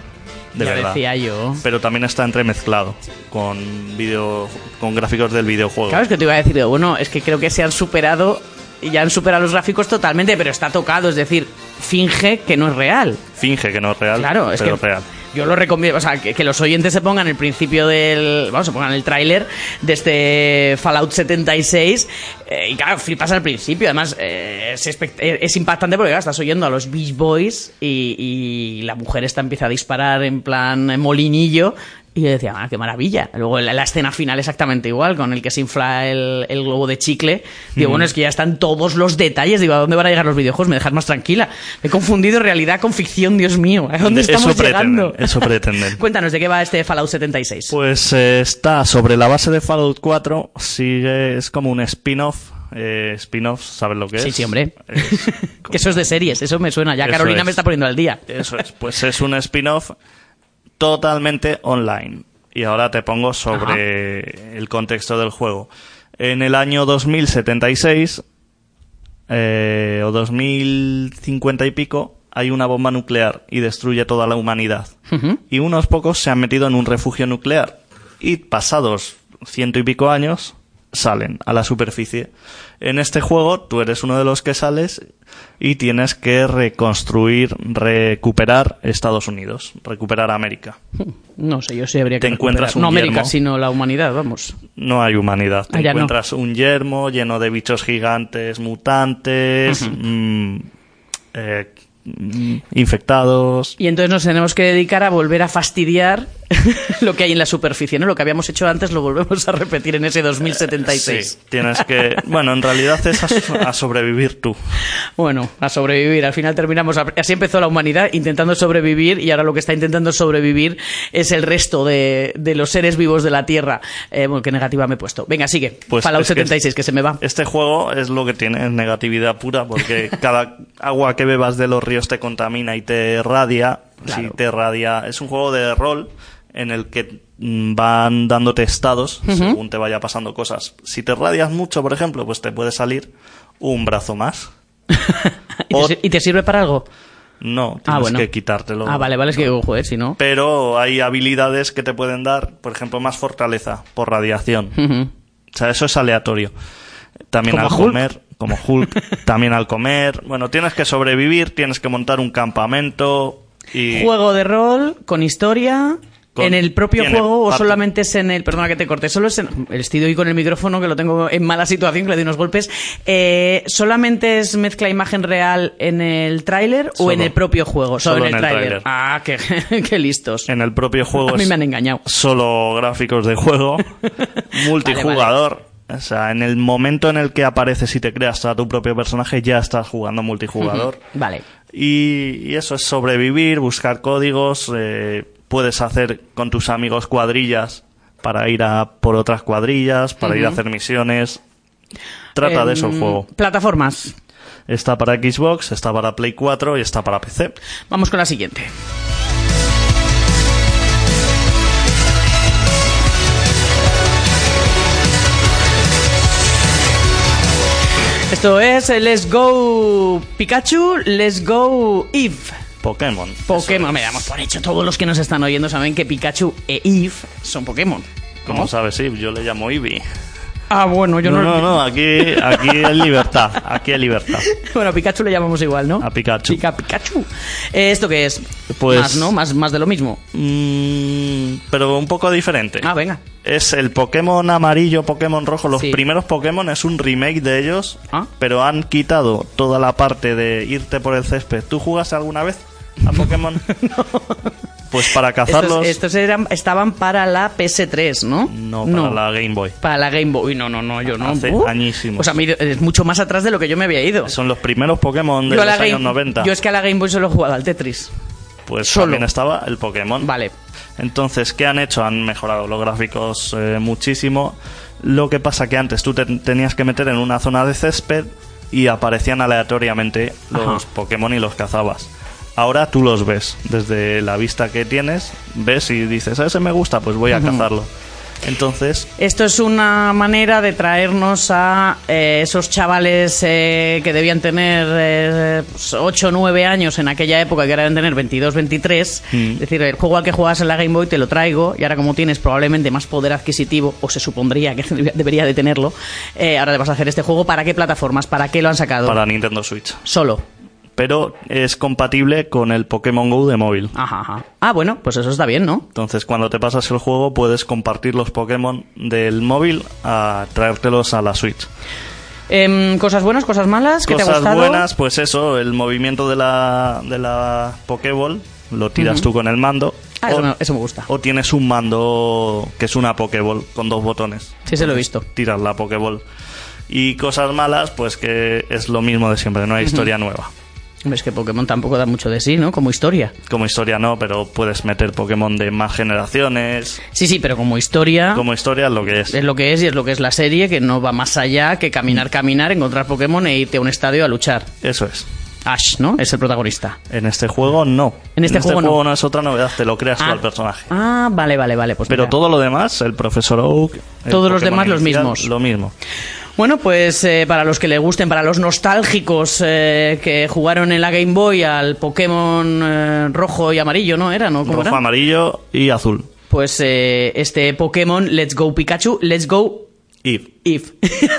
Speaker 7: de
Speaker 6: ya
Speaker 7: verdad.
Speaker 6: decía yo.
Speaker 7: Pero también está entremezclado con video, con gráficos del videojuego.
Speaker 6: Claro, es que te iba a decir, bueno, es que creo que se han superado y ya han superado los gráficos totalmente, pero está tocado, es decir, finge que no es real.
Speaker 7: Finge que no es real,
Speaker 6: Claro, es
Speaker 7: pero
Speaker 6: que
Speaker 7: real.
Speaker 6: Yo lo recomiendo, o sea, que, los oyentes se pongan el principio del, vamos, se pongan el tráiler de este Fallout 76 eh, y claro, flipas al principio, además eh, eh, es impactante porque claro, estás oyendo a los Beach Boys y, y la mujer esta empieza a disparar en plan molinillo y yo decía, ah, qué maravilla. Luego la, la escena final exactamente igual, con el que se infla el, el globo de chicle. Digo, bueno, es que ya están todos los detalles. Digo, ¿a dónde van a llegar los videojuegos? Me dejas más tranquila. Me he confundido realidad con ficción, Dios mío. ¿A dónde
Speaker 7: Eso
Speaker 6: estamos llegando?
Speaker 7: pretenden, eso pretenden. <laughs>
Speaker 6: Cuéntanos, ¿de qué va este Fallout 76?
Speaker 7: Pues eh, está sobre la base de Fallout 4, sigue, es como un spin-off. Eh, spin-off, ¿sabes lo que es?
Speaker 6: Sí, sí, hombre.
Speaker 7: Es- <laughs>
Speaker 6: que eso es de series, eso me suena. Ya
Speaker 7: Eso
Speaker 6: Carolina
Speaker 7: es.
Speaker 6: me está poniendo al día.
Speaker 7: Eso es, pues es un spin-off totalmente online. Y ahora te pongo sobre el contexto del juego. En el año 2076 eh, o 2050 y pico hay una bomba nuclear y destruye toda la humanidad. Y unos pocos se han metido en un refugio nuclear. Y pasados ciento y pico años salen a la superficie. En este juego tú eres uno de los que sales y tienes que reconstruir, recuperar Estados Unidos, recuperar América.
Speaker 6: No sé, yo sí habría que
Speaker 7: Te encuentras un
Speaker 6: No América,
Speaker 7: yermo.
Speaker 6: sino la humanidad, vamos.
Speaker 7: No hay humanidad. Te
Speaker 6: Ah, no.
Speaker 7: encuentras un yermo lleno de bichos gigantes, mutantes, mm, eh, mm, infectados.
Speaker 6: Y entonces nos tenemos que dedicar a volver a fastidiar <laughs> lo que hay en la superficie, ¿no? Lo que habíamos hecho antes lo volvemos a repetir en ese 2076.
Speaker 7: Sí, tienes que. Bueno, en realidad es a, a sobrevivir tú.
Speaker 6: Bueno, a sobrevivir. Al final terminamos. a- Así empezó la humanidad intentando sobrevivir y ahora lo que está intentando sobrevivir es el resto de, de los seres vivos de la Tierra. Eh, bueno, qué negativa me he puesto. Venga, sigue.
Speaker 7: Pues
Speaker 6: Fallout
Speaker 7: es que
Speaker 6: 76, que se me va.
Speaker 7: Este juego es lo que tiene negatividad pura, porque cada agua que bebas de los ríos te contamina y te radia.
Speaker 6: Claro.
Speaker 7: Si te radia. Es un juego de rol en el que mm, van dándote estados según te vaya pasando cosas. Si te radias mucho, por ejemplo, pues te puede salir un brazo más. <laughs>
Speaker 6: ¿Y,
Speaker 7: o-
Speaker 6: te, sir- y te sirve para algo?
Speaker 7: No, tienes
Speaker 6: Ah, bueno.
Speaker 7: que quitártelo.
Speaker 6: Ah, vale, vale, es que, joder, si no.
Speaker 7: Pero hay habilidades que te pueden dar, por ejemplo, más fortaleza por radiación. O sea, eso es aleatorio. También
Speaker 6: ¿Como
Speaker 7: al
Speaker 6: Hulk?
Speaker 7: comer, como Hulk, <laughs> también al comer. Bueno, tienes que sobrevivir, tienes que montar un campamento y
Speaker 6: Juego de rol con historia.
Speaker 7: Con-
Speaker 6: ¿En el propio juego o solamente es en el... Perdona que te corte, solo es en... Estoy hoy con el micrófono que lo tengo en mala situación, que le doy unos golpes. Eh, ¿Solamente es mezcla imagen real en el tráiler o en el propio juego? Solo,
Speaker 7: Solo
Speaker 6: en el,
Speaker 7: el
Speaker 6: tráiler. Ah, qué, <laughs> qué listos.
Speaker 7: en el propio juego
Speaker 6: A mí me han engañado.
Speaker 7: solo gráficos de juego, <laughs> multijugador. O sea, en el momento en el que apareces y te creas a tu propio personaje, ya estás jugando multijugador.
Speaker 6: Vale.
Speaker 7: Y, y eso es sobrevivir, buscar códigos, eh, puedes hacer con tus amigos cuadrillas para ir a por otras cuadrillas, para ir a hacer misiones. Trata de eso el
Speaker 6: Em,
Speaker 7: juego.
Speaker 6: Plataformas.
Speaker 7: Está para Xbox, está para Play 4 y está para PC.
Speaker 6: Vamos con la siguiente. Esto es Let's Go Pikachu, Let's Go Eve.
Speaker 7: Pokémon.
Speaker 6: Pokémon, me damos por hecho. Todos los que nos están oyendo saben que Pikachu e Eve son Pokémon.
Speaker 7: Como sabes, sí, yo le llamo Eevee.
Speaker 6: Ah, bueno, yo
Speaker 7: No,
Speaker 6: no.
Speaker 7: no, no, aquí, aquí es libertad. Aquí es libertad. <laughs>
Speaker 6: Bueno, a Pikachu le llamamos igual, ¿no?
Speaker 7: A Pikachu.
Speaker 6: Pica Pikachu. Eh, ¿Esto qué es?
Speaker 7: Pues-
Speaker 6: Más, ¿no? Más, más de lo mismo.
Speaker 7: Mm, pero un poco diferente.
Speaker 6: Ah, venga.
Speaker 7: Es el Pokémon amarillo, Pokémon rojo. Los
Speaker 6: Sí.
Speaker 7: primeros Pokémon es un remake de ellos,
Speaker 6: Ah.
Speaker 7: pero han quitado toda la parte de irte por el césped. ¿Tú jugaste alguna vez a Pokémon? <laughs> Pues para cazarlos,
Speaker 6: Estos, estos eran, estaban para la PS3, ¿no?
Speaker 7: no para la Game Boy.
Speaker 6: Para la Game Boy. No, no, no, yo no.
Speaker 7: Hace
Speaker 6: Uh.
Speaker 7: añísimos.
Speaker 6: Pues a mí es mucho más atrás de lo que yo me había ido.
Speaker 7: Son los primeros Pokémon de
Speaker 6: Yo
Speaker 7: los
Speaker 6: la
Speaker 7: años
Speaker 6: Game-
Speaker 7: 90.
Speaker 6: Yo es que a la Game Boy solo he jugado al Tetris.
Speaker 7: Pues
Speaker 6: solo.
Speaker 7: también estaba el Pokémon.
Speaker 6: Vale.
Speaker 7: Entonces, ¿qué han hecho? Han mejorado los gráficos eh, muchísimo. Lo que pasa que antes tú te tenías que meter en una zona de césped y aparecían aleatoriamente los
Speaker 6: Ajá.
Speaker 7: Pokémon y los cazabas. Ahora tú los ves. Desde la vista que tienes, ves y dices, a ese me gusta, pues voy a cazarlo. Entonces,
Speaker 6: Esto es una manera de traernos a eh, esos chavales eh, que debían tener eh, pues, 8 o 9 años en aquella época, que ahora deben tener 22, 23.
Speaker 7: Mm.
Speaker 6: Es decir, el juego al que jugabas en la Game Boy te lo traigo y ahora como tienes probablemente más poder adquisitivo, o se supondría que <laughs> debería de tenerlo, eh, ahora te vas a hacer este juego. ¿Para qué plataformas? ¿Para qué lo han sacado?
Speaker 7: para Nintendo Switch.
Speaker 6: Solo.
Speaker 7: Pero es compatible con el Pokémon Go de móvil.
Speaker 6: Ajá, ajá. Ah, bueno, pues eso está bien, ¿no?
Speaker 7: Entonces, cuando te pasas el juego, puedes compartir los Pokémon del móvil a traértelos a la Switch.
Speaker 6: Em, cosas buenas, cosas malas, ¿qué te ha
Speaker 7: Cosas
Speaker 6: gustado?
Speaker 7: buenas, pues eso, el movimiento de la, de la Pokéball lo tiras tú con el mando.
Speaker 6: Ah, eso me, eso me gusta.
Speaker 7: o tienes un mando que es una Pokéball con dos botones.
Speaker 6: Sí, se lo he visto.
Speaker 7: Tiras la Pokéball. Y cosas malas, pues que es lo mismo de siempre, no hay historia nueva.
Speaker 6: Es que Pokémon tampoco da mucho de sí, ¿no? Como historia.
Speaker 7: Como historia no, pero puedes meter Pokémon de más generaciones.
Speaker 6: Sí, sí, pero como historia
Speaker 7: Como historia es lo que es.
Speaker 6: es lo que es y es lo que es la serie, que no va más allá que caminar, caminar, encontrar Pokémon e irte a un estadio a luchar.
Speaker 7: Eso es.
Speaker 6: Ash, ¿no? Es el protagonista.
Speaker 7: En este juego no.
Speaker 6: En este juego no.
Speaker 7: es otra novedad, te lo creas tú
Speaker 6: Ah.
Speaker 7: al personaje.
Speaker 6: Ah, vale, vale, vale. Pues
Speaker 7: Pero
Speaker 6: mira.
Speaker 7: todo lo demás, el profesor Oak. el
Speaker 6: Todos los demás los mismos.
Speaker 7: Lo mismo.
Speaker 6: Bueno, pues eh, para los que le gusten, para los nostálgicos eh, que jugaron en la Game Boy al Pokémon eh, rojo y amarillo, ¿no? ¿Era,
Speaker 7: Rojo,
Speaker 6: era?
Speaker 7: amarillo y azul.
Speaker 6: Pues eh, este Pokémon Let's Go Pikachu, Let's Go
Speaker 7: Eve.
Speaker 6: If. <laughs>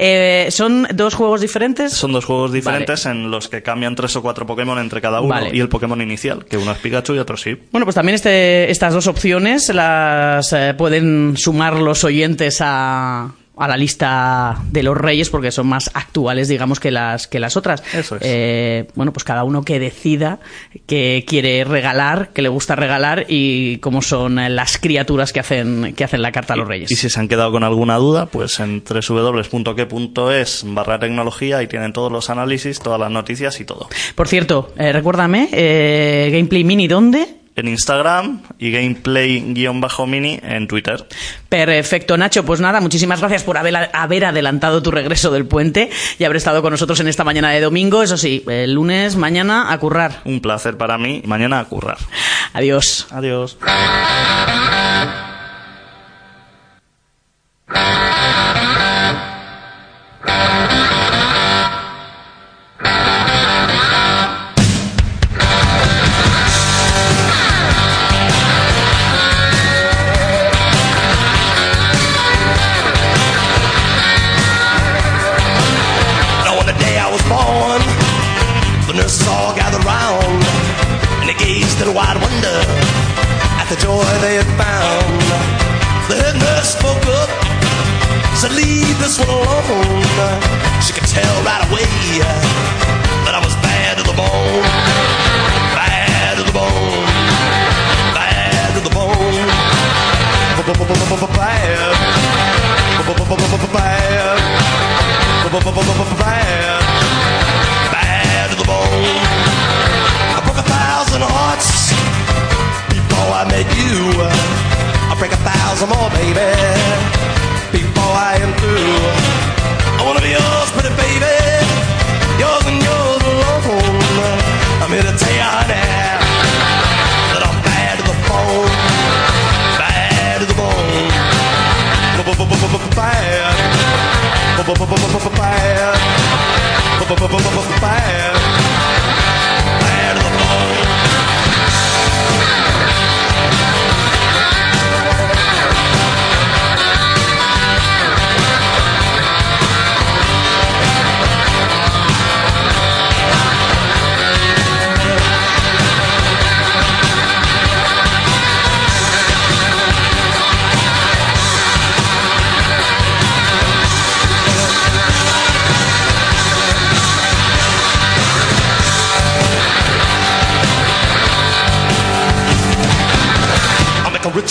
Speaker 6: Eh, ¿Son dos juegos diferentes?
Speaker 7: Son dos juegos diferentes en los que cambian tres o cuatro Pokémon entre cada uno
Speaker 6: Vale.
Speaker 7: y el Pokémon inicial, que uno es Pikachu y otro sí.
Speaker 6: Bueno, pues también este, estas dos opciones las eh, pueden sumar los oyentes a, a la lista de los reyes porque son más actuales, digamos, que las, que las otras.
Speaker 7: Eso es.
Speaker 6: Eh, bueno, pues cada uno que decida qué quiere regalar, qué le gusta regalar y cómo son eh, las criaturas que hacen, que hacen la carta a los reyes.
Speaker 7: Y si se han quedado con alguna duda, pues en www.que.es barra tecnología y tienen todos los análisis, todas las noticias y todo.
Speaker 6: Por cierto, eh, recuérdame, eh, Gameplay Mini, ¿dónde?
Speaker 7: En Instagram y gameplay-mini en Twitter.
Speaker 6: Perfecto, Nacho. Pues nada, muchísimas gracias por haber, haber adelantado tu regreso del puente y haber estado con nosotros en esta mañana de domingo. Eso sí, el lunes, mañana, a currar.
Speaker 7: Un placer para mí. Mañana a currar.
Speaker 6: Adiós.
Speaker 7: Adiós.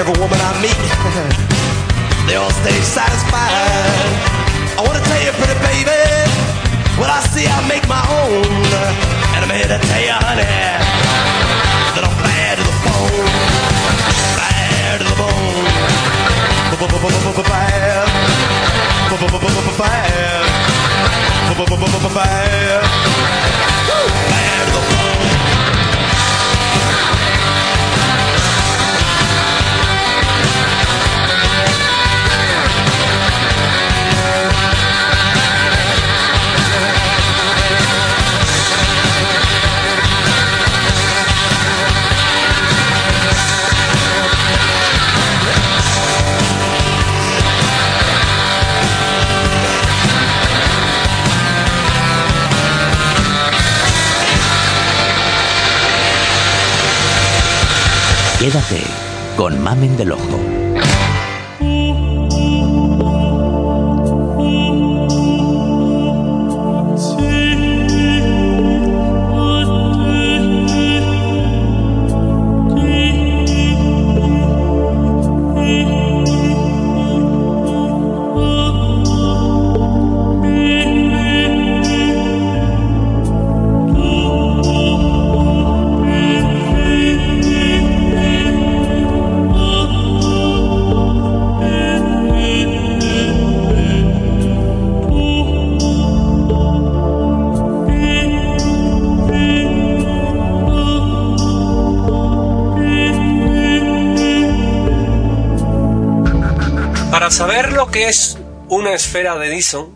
Speaker 8: every woman I meet, they all stay satisfied. I wanna tell you, pretty baby, what I see, I make my own. And I'm here to tell you, honey, that I'm bad to the bone, bad to the bone, bad, bad, bad, bad.
Speaker 5: Quédate con Mamen del Ojo.
Speaker 9: Es una esfera de Dyson,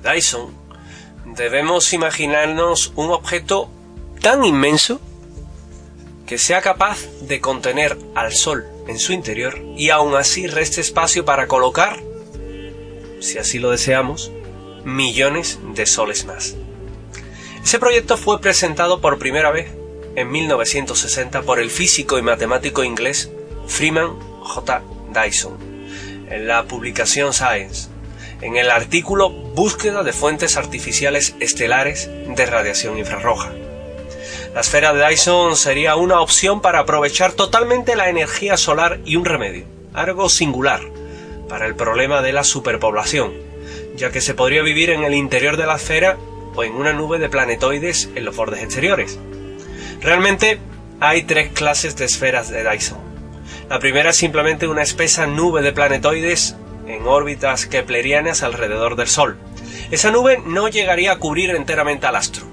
Speaker 9: de Dyson, debemos imaginarnos un objeto tan inmenso que sea capaz de contener al Sol en su interior y aún así reste espacio para colocar, si así lo deseamos, millones de soles más. Ese proyecto fue presentado por primera vez en 1960 por el físico y matemático inglés Freeman J. Dyson en la publicación Science, en el artículo Búsqueda de fuentes artificiales estelares de radiación infrarroja. La esfera de Dyson sería una opción para aprovechar totalmente la energía solar y un remedio, algo singular, para el problema de la superpoblación, ya que se podría vivir en el interior de la esfera o en una nube de planetoides en los bordes exteriores. Realmente hay tres clases de esferas de Dyson. La primera es simplemente una espesa nube de planetoides en órbitas keplerianas alrededor del Sol. Esa nube no llegaría a cubrir enteramente al astro,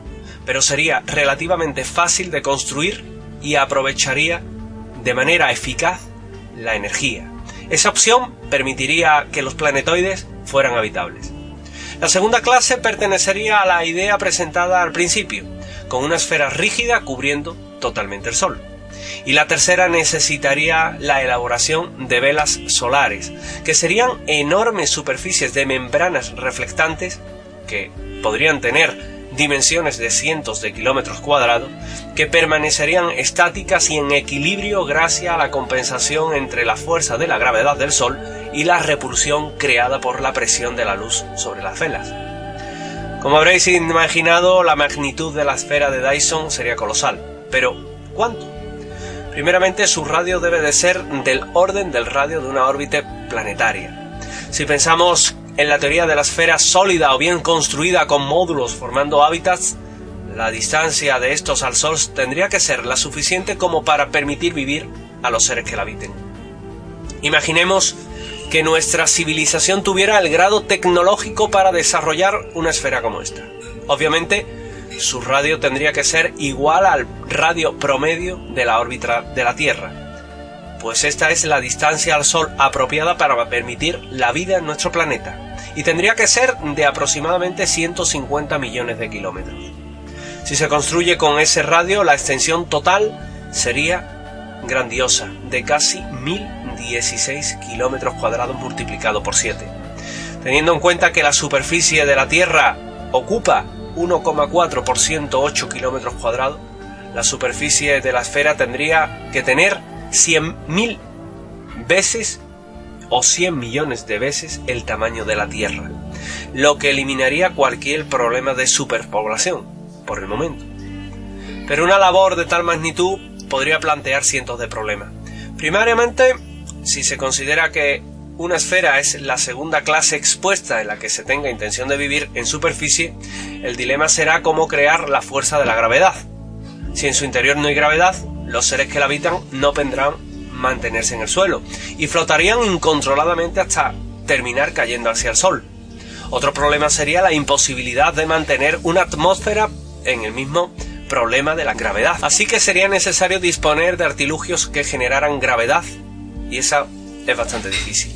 Speaker 9: pero sería relativamente fácil de construir y aprovecharía de manera eficaz la energía. Esa opción permitiría que los planetoides fueran habitables. La segunda clase pertenecería a la idea presentada al principio, con una esfera rígida cubriendo totalmente el Sol. Y la tercera necesitaría la elaboración de velas solares, que serían enormes superficies de membranas reflectantes que podrían tener dimensiones de cientos de kilómetros cuadrados, que permanecerían estáticas y en equilibrio gracias a la compensación entre la fuerza de la gravedad del Sol y la repulsión creada por la presión de la luz sobre las velas. Como habréis imaginado, la magnitud de la esfera de Dyson sería colosal. Pero, ¿cuánto? Primeramente, su radio debe de ser del orden del radio de una órbita planetaria. Si pensamos en la teoría de la esfera sólida o bien construida con módulos formando hábitats, la distancia de estos al Sol tendría que ser la suficiente como para permitir vivir a los seres que la habiten. Imaginemos que nuestra civilización tuviera el grado tecnológico para desarrollar una esfera como esta. Obviamente, su radio tendría que ser igual al radio promedio de la órbita de la Tierra, pues esta es la distancia al Sol apropiada para permitir la vida en nuestro planeta, y tendría que ser de aproximadamente 150 millones de kilómetros. Si se construye con ese radio, la extensión total sería grandiosa, de casi 1016 kilómetros cuadrados multiplicado por 7. Teniendo en cuenta que la superficie de la Tierra ocupa 1,4 por 108 kilómetros cuadrados, la superficie de la esfera tendría que tener 100.000 veces o 100 millones de veces el tamaño de la Tierra, lo que eliminaría cualquier problema de superpoblación, por el momento. Pero una labor de tal magnitud podría plantear cientos de problemas. Primariamente, si se considera que una esfera es la segunda clase expuesta en la que se tenga intención de vivir en superficie, el dilema será cómo crear la fuerza de la gravedad. Si en su interior no hay gravedad, los seres que la habitan no podrán mantenerse en el suelo y flotarían incontroladamente hasta terminar cayendo hacia el Sol. Otro problema sería la imposibilidad de mantener una atmósfera en el mismo problema de la gravedad. Así que sería necesario disponer de artilugios que generaran gravedad y esa es bastante difícil.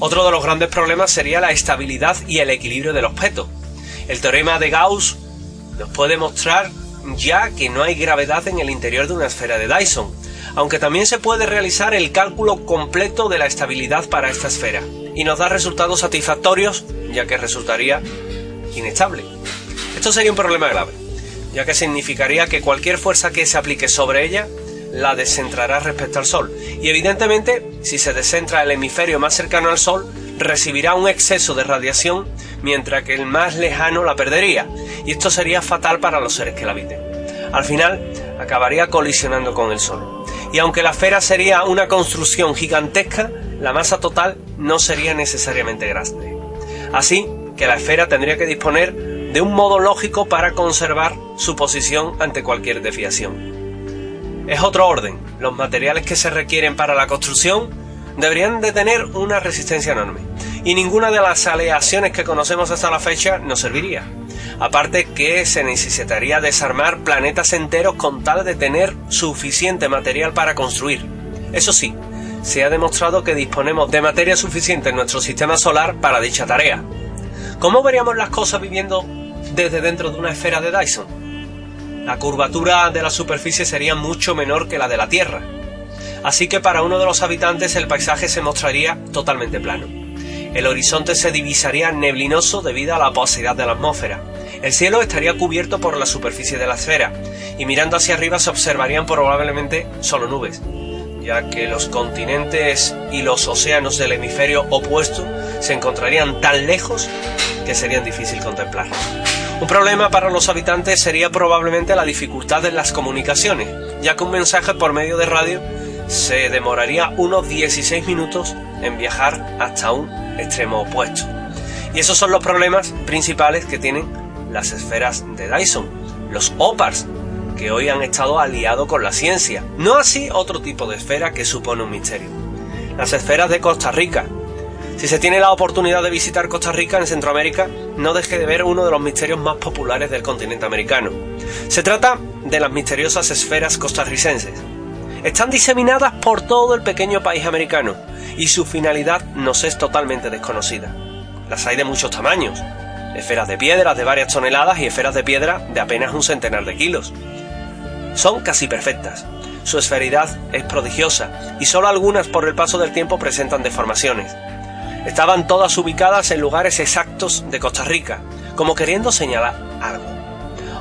Speaker 9: Otro de los grandes problemas sería la estabilidad y el equilibrio del objeto. El teorema de Gauss nos puede mostrar ya que no hay gravedad en el interior de una esfera de Dyson, aunque también se puede realizar el cálculo completo de la estabilidad para esta esfera, y nos da resultados satisfactorios, ya que resultaría inestable. Esto sería un problema grave, ya que significaría que cualquier fuerza que se aplique sobre ella la descentrará respecto al Sol, y evidentemente, si se descentra el hemisferio más cercano al Sol, recibirá un exceso de radiación, mientras que el más lejano la perdería, y esto sería fatal para los seres que la habiten. Al final, acabaría colisionando con el Sol. Y aunque la esfera sería una construcción gigantesca, la masa total no sería necesariamente grande. Así que la esfera tendría que disponer de un modo lógico para conservar su posición ante cualquier desviación. Es otro orden. Los materiales que se requieren para la construcción deberían de tener una resistencia enorme. Y ninguna de las aleaciones que conocemos hasta la fecha nos serviría. Aparte que se necesitaría desarmar planetas enteros con tal de tener suficiente material para construir. Eso sí, se ha demostrado que disponemos de materia suficiente en nuestro sistema solar para dicha tarea. ¿Cómo veríamos las cosas viviendo desde dentro de una esfera de Dyson? La curvatura de la superficie sería mucho menor que la de la Tierra, así que para uno de los habitantes el paisaje se mostraría totalmente plano. El horizonte se divisaría neblinoso debido a la opacidad de la atmósfera. El cielo estaría cubierto por la superficie de la esfera, y mirando hacia arriba se observarían probablemente solo nubes, ya que los continentes y los océanos del hemisferio opuesto se encontrarían tan lejos que serían difícil contemplarlos. Un problema para los habitantes sería probablemente la dificultad en las comunicaciones, ya que un mensaje por medio de radio se demoraría unos 16 minutos en viajar hasta un extremo opuesto. Y esos son los problemas principales que tienen las esferas de Dyson, los OPARs, que hoy han estado aliados con la ciencia. No así otro tipo de esfera que supone un misterio. Las esferas de Costa Rica. Si se tiene la oportunidad de visitar Costa Rica en Centroamérica, no deje de ver uno de los misterios más populares del continente americano. Se trata de las misteriosas esferas costarricenses. Están diseminadas por todo el pequeño país americano y su finalidad nos es totalmente desconocida. Las hay de muchos tamaños, esferas de piedra de varias toneladas y esferas de piedra de apenas un centenar de kilos. Son casi perfectas. Su esferidad es prodigiosa y solo algunas por el paso del tiempo presentan deformaciones. Estaban todas ubicadas en lugares exactos de Costa Rica, como queriendo señalar algo.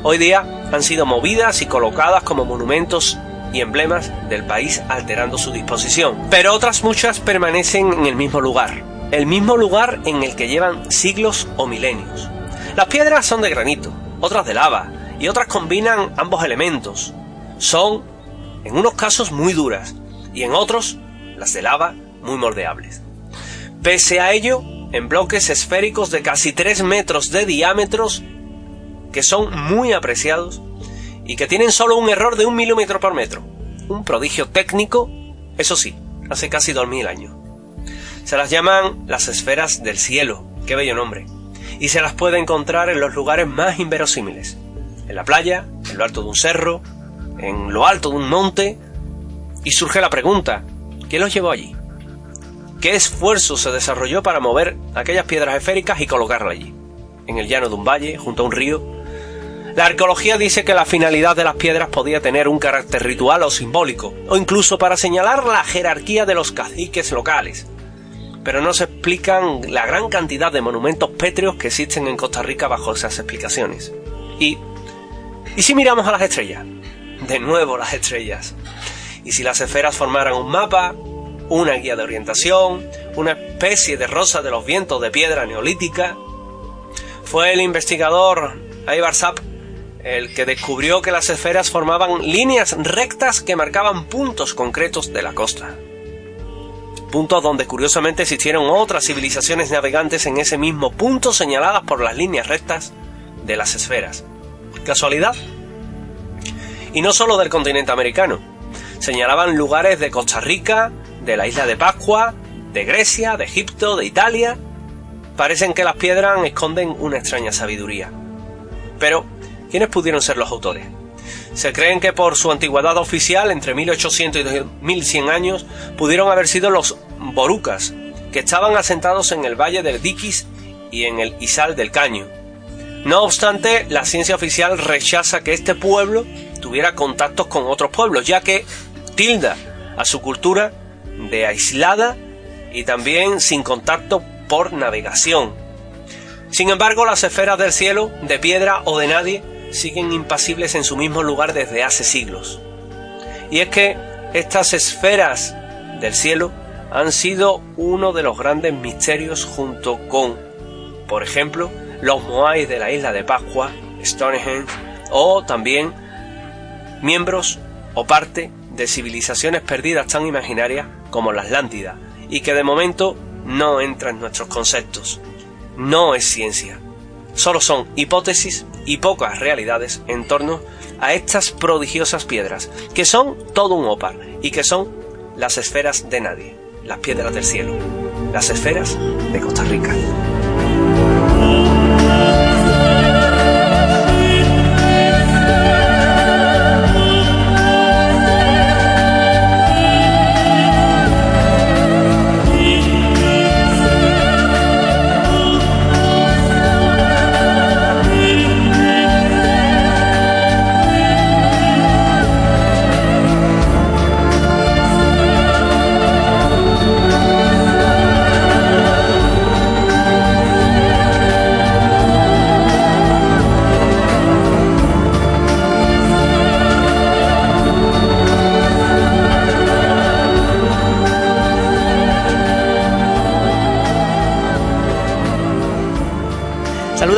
Speaker 9: Hoy día han sido movidas y colocadas como monumentos y emblemas del país alterando su disposición. Pero otras muchas permanecen en el mismo lugar, el mismo lugar en el que llevan siglos o milenios. Las piedras son de granito, otras de lava, y otras combinan ambos elementos. Son, en unos casos, muy duras, y en otros, las de lava, muy moldeables. Pese a ello, en bloques esféricos de casi 3 metros de diámetros, que son muy apreciados, y que tienen solo un error de un milímetro por metro. Un prodigio técnico, eso sí, hace casi 2000 años. Se las llaman las esferas del cielo, qué bello nombre, y se las puede encontrar en los lugares más inverosímiles. En la playa, en lo alto de un cerro, en lo alto de un monte, y surge la pregunta, ¿qué los llevó allí? ¿Qué esfuerzo se desarrolló para mover aquellas piedras esféricas y colocarlas allí? En el llano de un valle, junto a un río, la arqueología dice que la finalidad de las piedras podía tener un carácter ritual o simbólico, o incluso para señalar la jerarquía de los caciques locales. Pero no se explican la gran cantidad de monumentos pétreos que existen en Costa Rica bajo esas explicaciones. Y. ¿Y si miramos a las estrellas? De nuevo las estrellas. ¿Y si las esferas formaran un mapa, una guía de orientación, una especie de rosa de los vientos de piedra neolítica? Fue el investigador Ivar Zapp el que descubrió que las esferas formaban líneas rectas que marcaban puntos concretos de la costa. Puntos donde curiosamente existieron otras civilizaciones navegantes en ese mismo punto señaladas por las líneas rectas de las esferas. ¿Casualidad? Y no solo del continente americano. Señalaban lugares de Costa Rica, de la isla de Pascua, de Grecia, de Egipto, de Italia. parecen que las piedras esconden una extraña sabiduría. Pero, ¿quiénes pudieron ser los autores? Se creen que por su antigüedad oficial, entre 1800 y 1100 años, pudieron haber sido los borucas, que estaban asentados en el valle del Diquis y en el Isal del Caño. No obstante, la ciencia oficial rechaza que este pueblo tuviera contactos con otros pueblos, ya que tilda a su cultura de aislada y también sin contacto por navegación. Sin embargo, las esferas del cielo, de piedra o de nadie, siguen impasibles en su mismo lugar desde hace siglos. Y es que estas esferas del cielo han sido uno de los grandes misterios junto con, por ejemplo, los Moais de la isla de Pascua, Stonehenge, o también miembros o parte de civilizaciones perdidas tan imaginarias como la Atlántida, y que de momento no entra en nuestros conceptos. No es ciencia. Solo son hipótesis y pocas realidades en torno a estas prodigiosas piedras, que son todo un opar y que son las esferas de nadie, las piedras del cielo, las esferas de Costa Rica.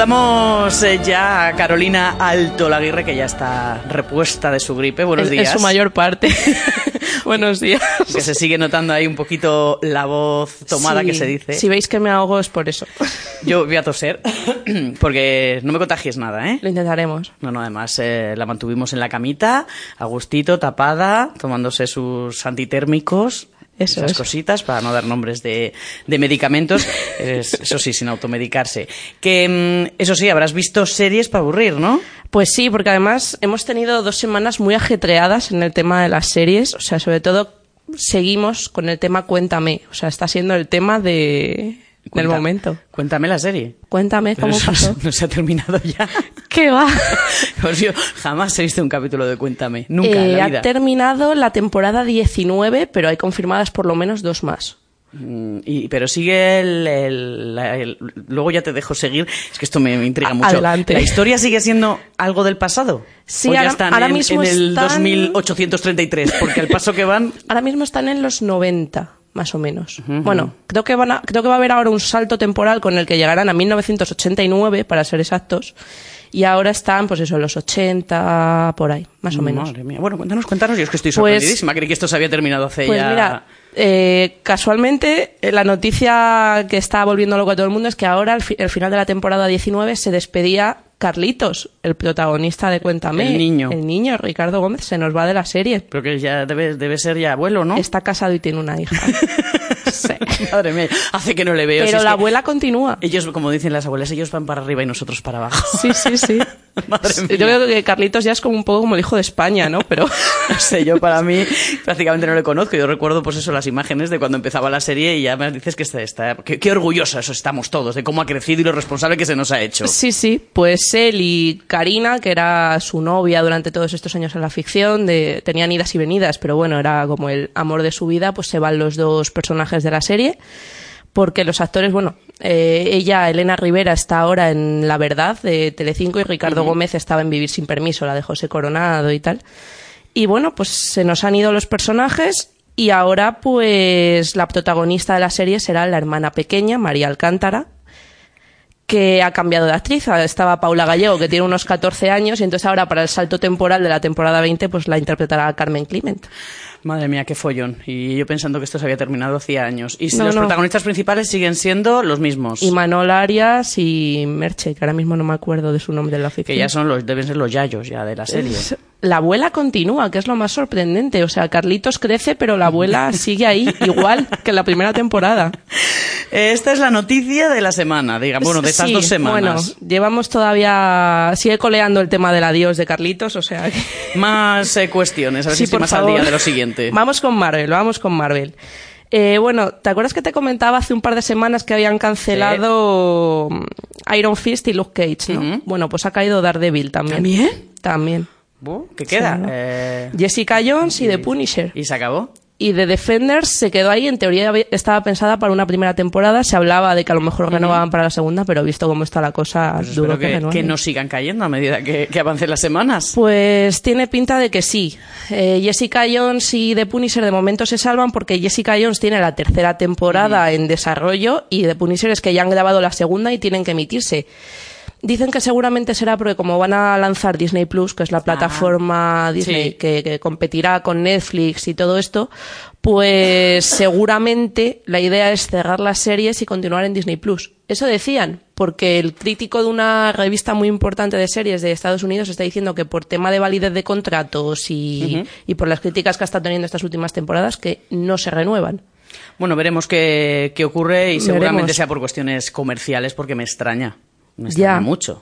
Speaker 6: Saludamos eh, ya a Carolina Alto Laguirre, que ya está repuesta de su gripe. Buenos
Speaker 10: En-
Speaker 6: días.
Speaker 10: En su mayor parte. <laughs> Buenos días.
Speaker 6: Que se sigue notando ahí un poquito la voz tomada
Speaker 10: Sí,
Speaker 6: que se dice.
Speaker 10: Si veis que me ahogo es por eso. <laughs>
Speaker 6: Yo voy a toser, <clears throat> porque no me contagies nada, ¿eh?
Speaker 10: Lo intentaremos.
Speaker 6: No, no, además eh, la mantuvimos en la camita, a gustito, tapada, tomándose sus antitérmicos.
Speaker 10: Eso
Speaker 6: esas
Speaker 10: es.
Speaker 6: cositas para no dar nombres de, de medicamentos, <laughs> Es- eso sí, sin automedicarse. Que, mm, eso sí, habrás visto series para aburrir, ¿no?
Speaker 10: Pues sí, porque además hemos tenido dos semanas muy ajetreadas en el tema de las series. O sea, sobre todo seguimos con el tema Cuéntame. O sea, está siendo el tema de, del
Speaker 6: Cuenta-
Speaker 10: momento.
Speaker 6: Cuéntame la serie.
Speaker 10: Cuéntame
Speaker 6: Pero
Speaker 10: cómo
Speaker 6: eso
Speaker 10: pasó. <laughs>
Speaker 6: no se ha terminado ya.
Speaker 10: ¿Qué va? <laughs>
Speaker 6: Yo jamás he visto un capítulo de Cuéntame. Nunca en
Speaker 10: Eh, ha terminado la temporada 19, pero hay confirmadas por lo menos dos más.
Speaker 6: Mm, Y, pero sigue el, el- Luego ya te dejo seguir. Es que esto me, me intriga mucho.
Speaker 10: adelante.
Speaker 6: ¿La historia sigue siendo algo del pasado?
Speaker 10: Sí,
Speaker 6: ¿O ya
Speaker 10: ahora-
Speaker 6: están
Speaker 10: ahora
Speaker 6: en,
Speaker 10: mismo
Speaker 6: en el
Speaker 10: están-
Speaker 6: 2833? Porque al paso que van... <laughs>
Speaker 10: Ahora mismo están en los 90, más o menos. Bueno, creo que, van a- creo que va a haber ahora un salto temporal con el que llegarán a 1989, para ser exactos. Y ahora están, pues eso, los 80, por ahí, más o menos.
Speaker 6: Madre mía. Bueno, cuéntanos, cuéntanos. Yo es que estoy
Speaker 10: Pues-
Speaker 6: sorprendidísima. Creí que esto se había terminado hace
Speaker 10: Pues
Speaker 6: ya...
Speaker 10: mira, eh, casualmente eh, la noticia que está volviendo loco a todo el mundo es que ahora, al fi- el final de la temporada 19, se despedía Carlitos, el protagonista de Cuéntame.
Speaker 6: El niño.
Speaker 10: El niño, Ricardo Gómez, se nos va de la serie.
Speaker 6: Pero que ya debe, debe ser ya abuelo, ¿no?
Speaker 10: Está casado y tiene una hija. <laughs> <laughs>
Speaker 6: Madre mía, hace que no le veo.
Speaker 10: Pero la abuela continúa.
Speaker 6: Ellos, como dicen las abuelas, ellos van para arriba y nosotros para abajo.
Speaker 10: Sí, sí, sí. <laughs>
Speaker 6: Madre
Speaker 10: Yo creo que Carlitos ya es como un poco como el hijo de España, ¿no? Pero <laughs>
Speaker 6: No sé, yo para mí prácticamente no le conozco. Yo recuerdo, pues eso, las imágenes de cuando empezaba la serie y ya me dices que está, está que- qué orgullosos estamos todos de cómo ha crecido y lo responsable que se nos ha hecho.
Speaker 10: sí, sí. Pues él y Karina, que era su novia durante todos estos años en la ficción, de, tenían idas y venidas, pero bueno, era como el amor de su vida, pues se van los dos personajes de la serie. Porque los actores, bueno, eh, ella, Elena Rivera, está ahora en La Verdad de Telecinco y Ricardo Gómez estaba en Vivir sin Permiso, la de José Coronado y tal. Y bueno, pues se nos han ido los personajes y ahora pues la protagonista de la serie será la hermana pequeña, María Alcántara, que ha cambiado de actriz. Estaba Paula Gallego, que tiene unos 14 años, y entonces ahora para el salto temporal de la temporada 20 pues la interpretará Carmen Clement.
Speaker 6: Madre mía, qué follón. Y yo pensando que esto se había terminado hacía años. Y si
Speaker 10: No,
Speaker 6: los
Speaker 10: no.
Speaker 6: protagonistas principales siguen siendo los mismos.
Speaker 10: Y Manol Arias y Merche, que ahora mismo no me acuerdo de su nombre en la
Speaker 6: que
Speaker 10: oficina.
Speaker 6: ya son los, deben ser los yayos ya de la serie.
Speaker 10: Es- La abuela continúa, que es lo más sorprendente. O sea, Carlitos crece, pero la abuela sigue ahí, <laughs> igual que en la primera temporada.
Speaker 6: Esta es la noticia de la semana, digamos, bueno, de estas
Speaker 10: Sí,
Speaker 6: dos semanas.
Speaker 10: Bueno, llevamos todavía. Sigue coleando el tema del adiós de Carlitos, o sea. que-
Speaker 6: Más eh, cuestiones, a ver
Speaker 10: Sí,
Speaker 6: si
Speaker 10: por
Speaker 6: más al día de lo siguiente.
Speaker 10: Vamos con Marvel, vamos con Marvel. Eh, bueno, ¿te acuerdas que te comentaba hace un par de semanas que habían cancelado mm, Iron Fist y Luke Cage, ¿no? Bueno, pues ha caído Daredevil también.
Speaker 6: ¿También?
Speaker 10: También.
Speaker 6: ¿Qué queda?
Speaker 10: Sí, ¿no?
Speaker 6: Eh,
Speaker 10: Jessica Jones y The Punisher.
Speaker 6: ¿Y se acabó?
Speaker 10: Y The Defenders se quedó ahí, en teoría estaba pensada para una primera temporada, se hablaba de que a lo mejor renovaban para la segunda, pero visto cómo está la cosa,
Speaker 6: Pues espero
Speaker 10: que,
Speaker 6: que, no sigan cayendo a medida que, que avancen las semanas.
Speaker 10: Pues tiene pinta de que sí. Eh, Jessica Jones y The Punisher de momento se salvan porque Jessica Jones tiene la tercera temporada en desarrollo y The Punisher es que ya han grabado la segunda y tienen que emitirse. Dicen que seguramente será porque como van a lanzar Disney Plus, que es la plataforma Disney
Speaker 6: sí.
Speaker 10: que, que competirá con Netflix y todo esto, pues <laughs> seguramente la idea es cerrar las series y continuar en Disney Plus. Eso decían, porque el crítico de una revista muy importante de series de Estados Unidos está diciendo que por tema de validez de contratos y, y por las críticas que ha estado teniendo estas últimas temporadas, que no se renuevan.
Speaker 6: Bueno, veremos qué, qué ocurre y seguramente
Speaker 10: Veremos.
Speaker 6: sea por cuestiones comerciales porque me extraña. Me extraña
Speaker 10: Ya.
Speaker 6: mucho.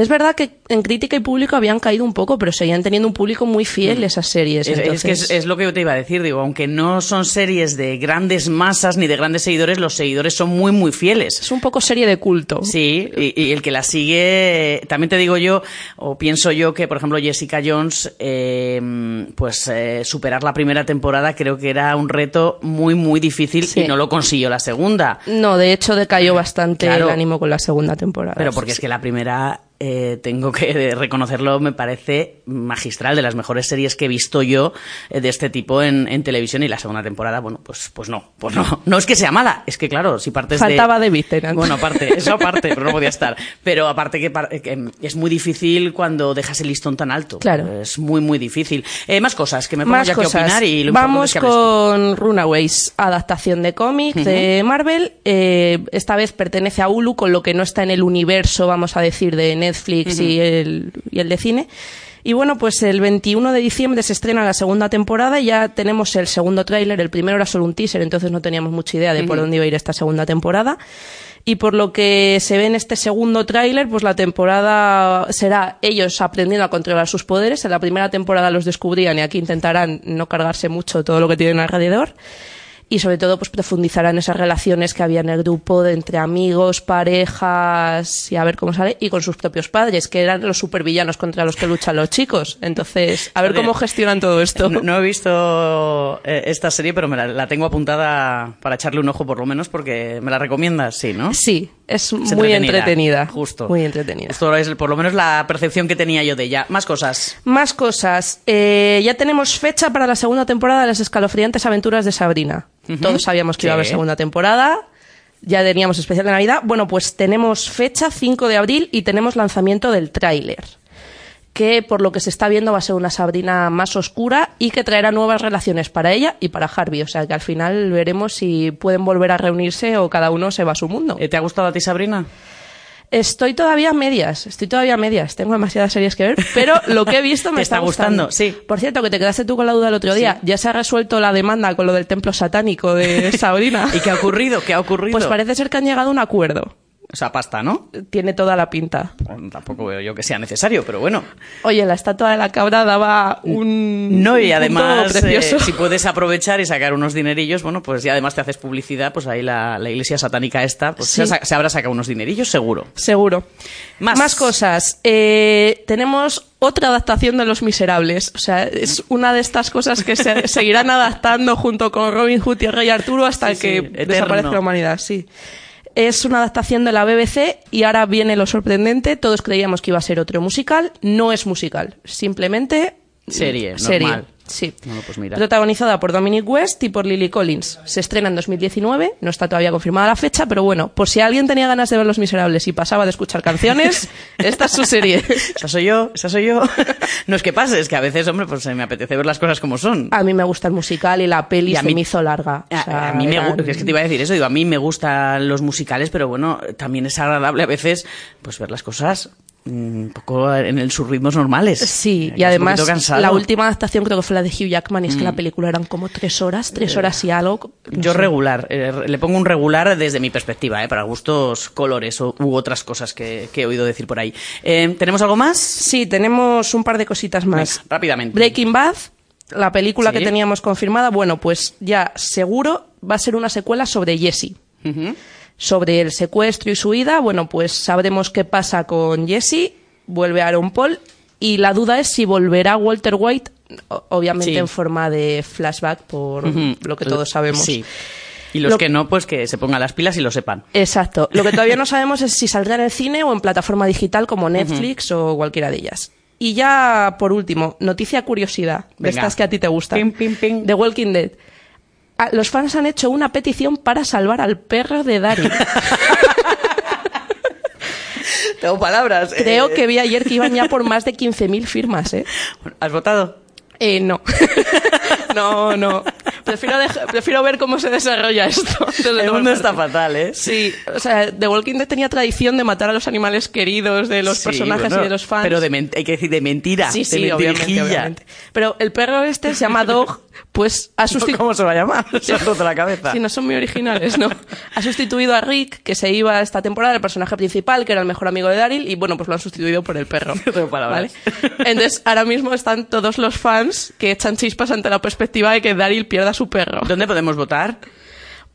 Speaker 10: Es verdad que en crítica y público habían caído un poco, pero seguían teniendo un público muy fiel esas series.
Speaker 6: Es, que es, es lo que yo te iba a decir, digo, aunque no son series de grandes masas ni de grandes seguidores, los seguidores son muy, muy fieles.
Speaker 10: Es un poco serie de culto.
Speaker 6: Sí, y, y el que la sigue, también te digo yo, o pienso yo que, por ejemplo, Jessica Jones, eh, pues eh, superar la primera temporada creo que era un reto muy, muy difícil
Speaker 10: Sí.
Speaker 6: y no lo consiguió la segunda.
Speaker 10: No, de hecho decayó bastante
Speaker 6: Claro.
Speaker 10: el ánimo con la segunda temporada.
Speaker 6: Pero porque es que la primera, eh, tengo que reconocerlo, me parece magistral, de las mejores series que he visto yo eh, de este tipo en, en televisión y la segunda temporada, bueno, pues, pues no, pues no. No es que sea mala, es que claro, si partes
Speaker 10: Faltaba
Speaker 6: de...
Speaker 10: David Tennant.
Speaker 6: Bueno, aparte, eso aparte, pero no podía estar. Pero aparte que, que es muy difícil cuando dejas el listón tan alto.
Speaker 10: Claro.
Speaker 6: Es muy, muy difícil. Eh, más cosas, que me pongo
Speaker 10: Más
Speaker 6: ya
Speaker 10: cosas.
Speaker 6: que opinar y lo
Speaker 10: Vamos
Speaker 6: es que
Speaker 10: con Runaways, adaptación de cómic de Marvel. Eh, esta vez pertenece a Hulu, con lo que no está en el universo, vamos a decir, de Netflix y, el, y el de cine. Y bueno, pues el 21 de diciembre se estrena la segunda temporada y ya tenemos el segundo tráiler. El primero era solo un teaser, entonces no teníamos mucha idea de por dónde iba a ir esta segunda temporada. Y por lo que se ve en este segundo tráiler, pues la temporada será ellos aprendiendo a controlar sus poderes. En la primera temporada los descubrían y aquí intentarán no cargarse mucho todo lo que tienen alrededor. Y sobre todo, pues profundizarán esas relaciones que había en el grupo de entre amigos, parejas y a ver cómo sale. Y con sus propios padres, que eran los supervillanos contra los que luchan los chicos. Entonces, a ver cómo gestionan todo esto.
Speaker 6: No, no he visto eh, esta serie, pero me la, la tengo apuntada para echarle un ojo por lo menos porque me la recomiendas, sí, ¿no?
Speaker 10: Sí, es,
Speaker 6: Es
Speaker 10: muy entretenida.
Speaker 6: Justo.
Speaker 10: Muy entretenida.
Speaker 6: Esto es por lo menos la percepción que tenía yo de ella. Más cosas.
Speaker 10: Más cosas. Eh, ya tenemos fecha para la segunda temporada de las escalofriantes aventuras de Sabrina. Todos sabíamos que iba a haber segunda temporada. Ya teníamos especial de Navidad. Bueno, pues tenemos fecha 5 de abril y tenemos lanzamiento del tráiler. Que por lo que se está viendo va a ser una Sabrina más oscura y que traerá nuevas relaciones para ella y para Harvey. O sea que al final veremos si pueden volver a reunirse o cada uno se va a su mundo.
Speaker 6: Eh, ¿Te ha gustado a ti, Sabrina?
Speaker 10: Estoy todavía a medias, estoy todavía a medias. Tengo demasiadas series que ver, pero lo que he visto <laughs> me
Speaker 6: Te está gustando, sí.
Speaker 10: Por cierto, que te quedaste tú con la duda el otro día. Ya se ha resuelto la demanda con lo del templo satánico de <laughs> Sabrina.
Speaker 6: ¿Y qué ha ocurrido? ¿Qué ha ocurrido?
Speaker 10: Pues parece ser que han llegado a un acuerdo.
Speaker 6: O sea, pasta, ¿no?
Speaker 10: Tiene toda la pinta.
Speaker 6: Bueno, tampoco veo yo que sea necesario, pero bueno.
Speaker 10: Oye, la estatua de la cabra daba un.
Speaker 6: No, y además,
Speaker 10: punto precioso.
Speaker 6: eh, si puedes aprovechar y sacar unos dinerillos, bueno, pues ya además te haces publicidad, pues ahí la, la iglesia satánica esta, pues
Speaker 10: Sí.
Speaker 6: se, ha- se habrá sacado unos dinerillos, seguro.
Speaker 10: Seguro.
Speaker 6: Más.
Speaker 10: cosas. Eh, tenemos otra adaptación de Los Miserables. O sea, es una de estas cosas que se <laughs> seguirán adaptando junto con Robin Hood y el Rey Arturo hasta
Speaker 6: Sí,
Speaker 10: que desaparezca la humanidad. Sí. Es una adaptación de la BBC y ahora viene lo sorprendente. Todos creíamos que iba a ser otro musical. No es musical. Simplemente
Speaker 6: Serie,
Speaker 10: serie.
Speaker 6: normal.
Speaker 10: Sí.
Speaker 6: Bueno, pues mira.
Speaker 10: Protagonizada por Dominic West y por Lily Collins. Se estrena en 2019, no está todavía confirmada la fecha, pero bueno, por si alguien tenía ganas de ver Los Miserables y pasaba de escuchar canciones, <laughs> esta es su serie.
Speaker 6: Esa soy yo, esa soy yo. <laughs> no es que pase, es que a veces, hombre, pues eh, me apetece ver las cosas como son.
Speaker 10: A mí me gusta el musical y la peli
Speaker 6: Y a
Speaker 10: se
Speaker 6: mí-
Speaker 10: me hizo larga. O
Speaker 6: A,
Speaker 10: sea,
Speaker 6: a mí me gusta, es que te iba a decir eso, digo, a mí me gustan los musicales, pero bueno, también es agradable a veces pues ver las cosas un poco en sus ritmos normales.
Speaker 10: Sí, y además la última adaptación creo que fue la de Hugh Jackman y es que
Speaker 6: Mm.
Speaker 10: la película eran como tres horas, tres horas y algo. no
Speaker 6: Yo
Speaker 10: sé.
Speaker 6: regular, eh, le pongo un regular desde mi perspectiva, eh, para gustos colores o, u otras cosas que, que he oído decir por ahí. Eh, ¿Tenemos algo más?
Speaker 10: Sí, tenemos un par de cositas más.
Speaker 6: Venga, rápidamente.
Speaker 10: Breaking Bad, la película
Speaker 6: Sí.
Speaker 10: que teníamos confirmada, bueno, pues ya seguro va a ser una secuela sobre Jesse. Sobre el secuestro y su ida, bueno, pues sabremos qué pasa con Jesse, vuelve Aaron Paul y la duda es si volverá Walter White, obviamente
Speaker 6: Sí.
Speaker 10: en forma de flashback por lo que todos sabemos.
Speaker 6: Sí. Y los
Speaker 10: Lo-
Speaker 6: que no, pues que se pongan las pilas y lo sepan.
Speaker 10: Exacto. Lo que todavía no <laughs> sabemos es si saldrá en el cine o en plataforma digital como Netflix o cualquiera de ellas. Y ya, por último, noticia curiosidad, de
Speaker 6: Venga.
Speaker 10: estas que a ti te gustan.
Speaker 6: Pim, pim, pim.
Speaker 10: The Walking Dead. Ah, los fans han hecho una petición para salvar al perro de Daryl. <laughs>
Speaker 6: Tengo palabras.
Speaker 10: Creo
Speaker 6: eh,
Speaker 10: que vi ayer que iban ya por más de 15.000 firmas, ¿eh?
Speaker 6: ¿Has votado?
Speaker 10: Eh, no. <laughs> no, no. Prefiero, prefiero ver cómo se desarrolla esto.
Speaker 6: El mundo está fatal, ¿eh?
Speaker 10: Sí, o sea, The Walking Dead tenía tradición de matar a los animales queridos de los
Speaker 6: Sí,
Speaker 10: personajes
Speaker 6: bueno,
Speaker 10: y de los fans.
Speaker 6: Pero de hay que decir de mentira.
Speaker 10: Sí,
Speaker 6: de
Speaker 10: obviamente, obviamente. Pero el perro este se llama <laughs> Dog, pues ha sustituido...
Speaker 6: ¿Cómo se va a llamar? Se ha roto la cabeza.
Speaker 10: Sí, no son muy originales, ¿no? <laughs> Ha sustituido a Rick, que se iba esta temporada, el personaje principal, que era el mejor amigo de Daryl, y bueno, pues lo han sustituido por el perro. <laughs> ¿vale? Entonces, ahora mismo están todos los fans que echan chispas ante la perspectiva de que Daryl pierda a su perro.
Speaker 6: ¿Dónde podemos votar?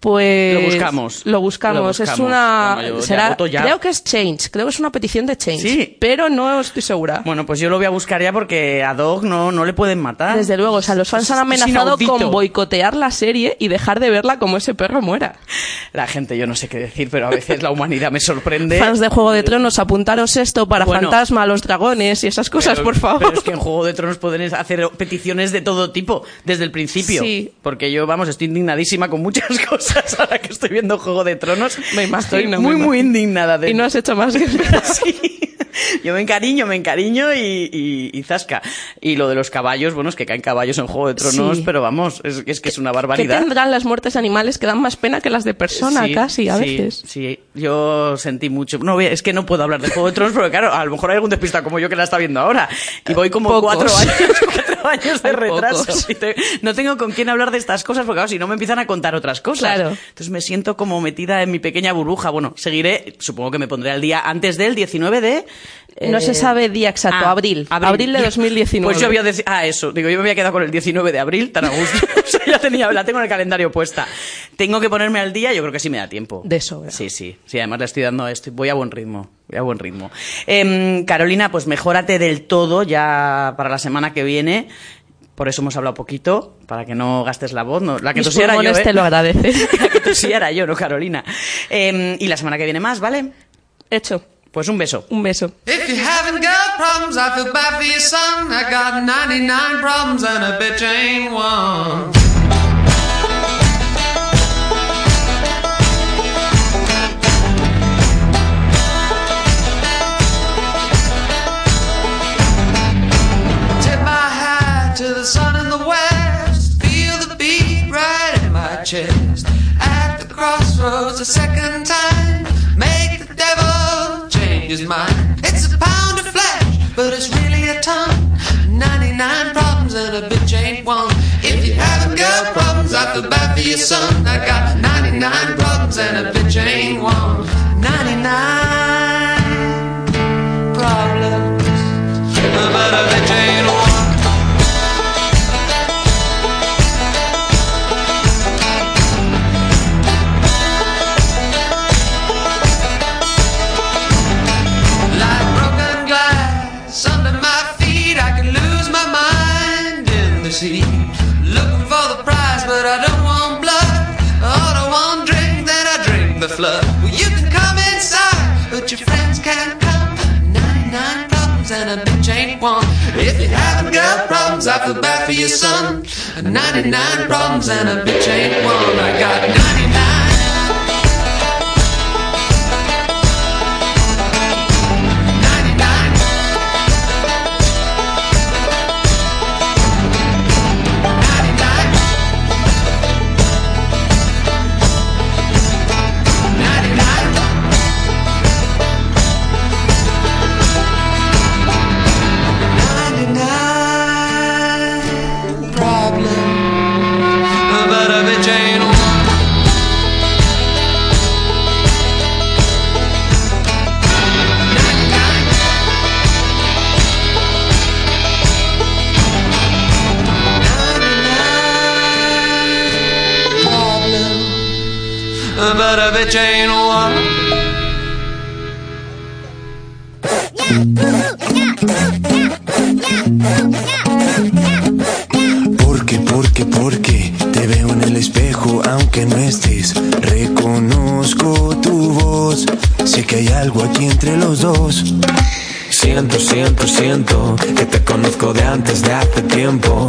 Speaker 10: Pues
Speaker 6: Lo buscamos.
Speaker 10: Lo buscamos.
Speaker 6: Lo
Speaker 10: Es una
Speaker 6: Bueno, yo ya
Speaker 10: será
Speaker 6: ya.
Speaker 10: creo que es Change, creo que es una petición de Change,
Speaker 6: Sí.
Speaker 10: pero no estoy segura.
Speaker 6: Bueno, pues yo lo voy a buscar ya porque a Dog no, no le pueden matar.
Speaker 10: Desde luego, o sea, los fans han amenazado con boicotear la serie y dejar de verla como ese perro muera.
Speaker 6: La gente, yo no sé qué decir, pero a veces la humanidad me sorprende.
Speaker 10: Fans de Juego de Tronos, apuntaros esto para
Speaker 6: Bueno.
Speaker 10: Fantasma, los dragones y esas cosas,
Speaker 6: Pero-
Speaker 10: por favor.
Speaker 6: Pero es que en Juego de Tronos pueden hacer peticiones de todo tipo, desde el principio.
Speaker 10: Sí.
Speaker 6: Porque yo, vamos, estoy indignadísima con muchas <laughs> cosas ahora que estoy viendo Juego de Tronos.
Speaker 10: Me imagino,
Speaker 6: Estoy muy, muy indignada. De...
Speaker 10: Y no has hecho más que <laughs>
Speaker 6: Sí. Yo me encariño, me encariño y, y, y zasca. Y lo de los caballos, bueno, es que caen caballos en Juego de Tronos,
Speaker 10: Sí.
Speaker 6: pero vamos, es, es que es una
Speaker 10: ¿Qué
Speaker 6: barbaridad.
Speaker 10: tendrán las muertes animales que dan más pena que las de persona
Speaker 6: Sí,
Speaker 10: casi a
Speaker 6: sí,
Speaker 10: veces?
Speaker 6: Sí, yo sentí mucho. No, es que no puedo hablar de Juego de Tronos, porque claro, a lo mejor hay algún despistado como yo que la está viendo ahora. Y voy como
Speaker 10: Pocos.
Speaker 6: cuatro años, <laughs> cuatro años de retraso.
Speaker 10: pocos.
Speaker 6: Y te- no tengo con quién hablar de estas cosas, porque claro, si no me empiezan a contar otras cosas.
Speaker 10: Claro.
Speaker 6: Entonces me siento como metida en mi pequeña burbuja. Bueno, seguiré, supongo que me pondré al día antes del 19 de...
Speaker 10: No
Speaker 6: eh,
Speaker 10: se sabe día exacto,
Speaker 6: ah,
Speaker 10: abril. Abril de 2019.
Speaker 6: Pues yo había deci- ah, eso, digo, yo me había quedado con el 19 de abril, tan a gusto. <laughs> O sea, ya tenía, la tengo en el calendario puesta. Tengo que ponerme al día, yo creo que sí me da tiempo.
Speaker 10: De sobra.
Speaker 6: Sí, sí, sí, además le estoy dando esto, voy a buen ritmo, voy a buen ritmo. Em, Carolina, pues mejórate del todo ya para la semana que viene. Por eso hemos hablado poquito, para que no gastes la voz. No, la que
Speaker 10: Mis
Speaker 6: tosiera yo, ¿eh?
Speaker 10: te lo <laughs> agradecen.
Speaker 6: la que tosiera yo, no Carolina. Em, y la semana que viene más, ¿vale?
Speaker 10: Hecho.
Speaker 6: Pues un beso.
Speaker 10: Un beso.
Speaker 11: If you haven't got problems, I feel bad for your son. I got 99 problems and a bitch ain't one. Tip my hat to the sun in the west. Feel the beat right in my chest. At the crossroads a second time. Make It's a pound of flesh, but it's really a ton. 99 problems and a bitch ain't one. If you haven't got problems, I feel bad for your son. I got 99 problems and a bitch ain't one. 99 problems, but a bitch The flood. Well, you can come inside, but your friends can't come. 99 problems and a bitch ain't one. If you haven't got problems, I feel bad for your son. 99 problems and a bitch ain't one. I got 99.
Speaker 8: Tiempo.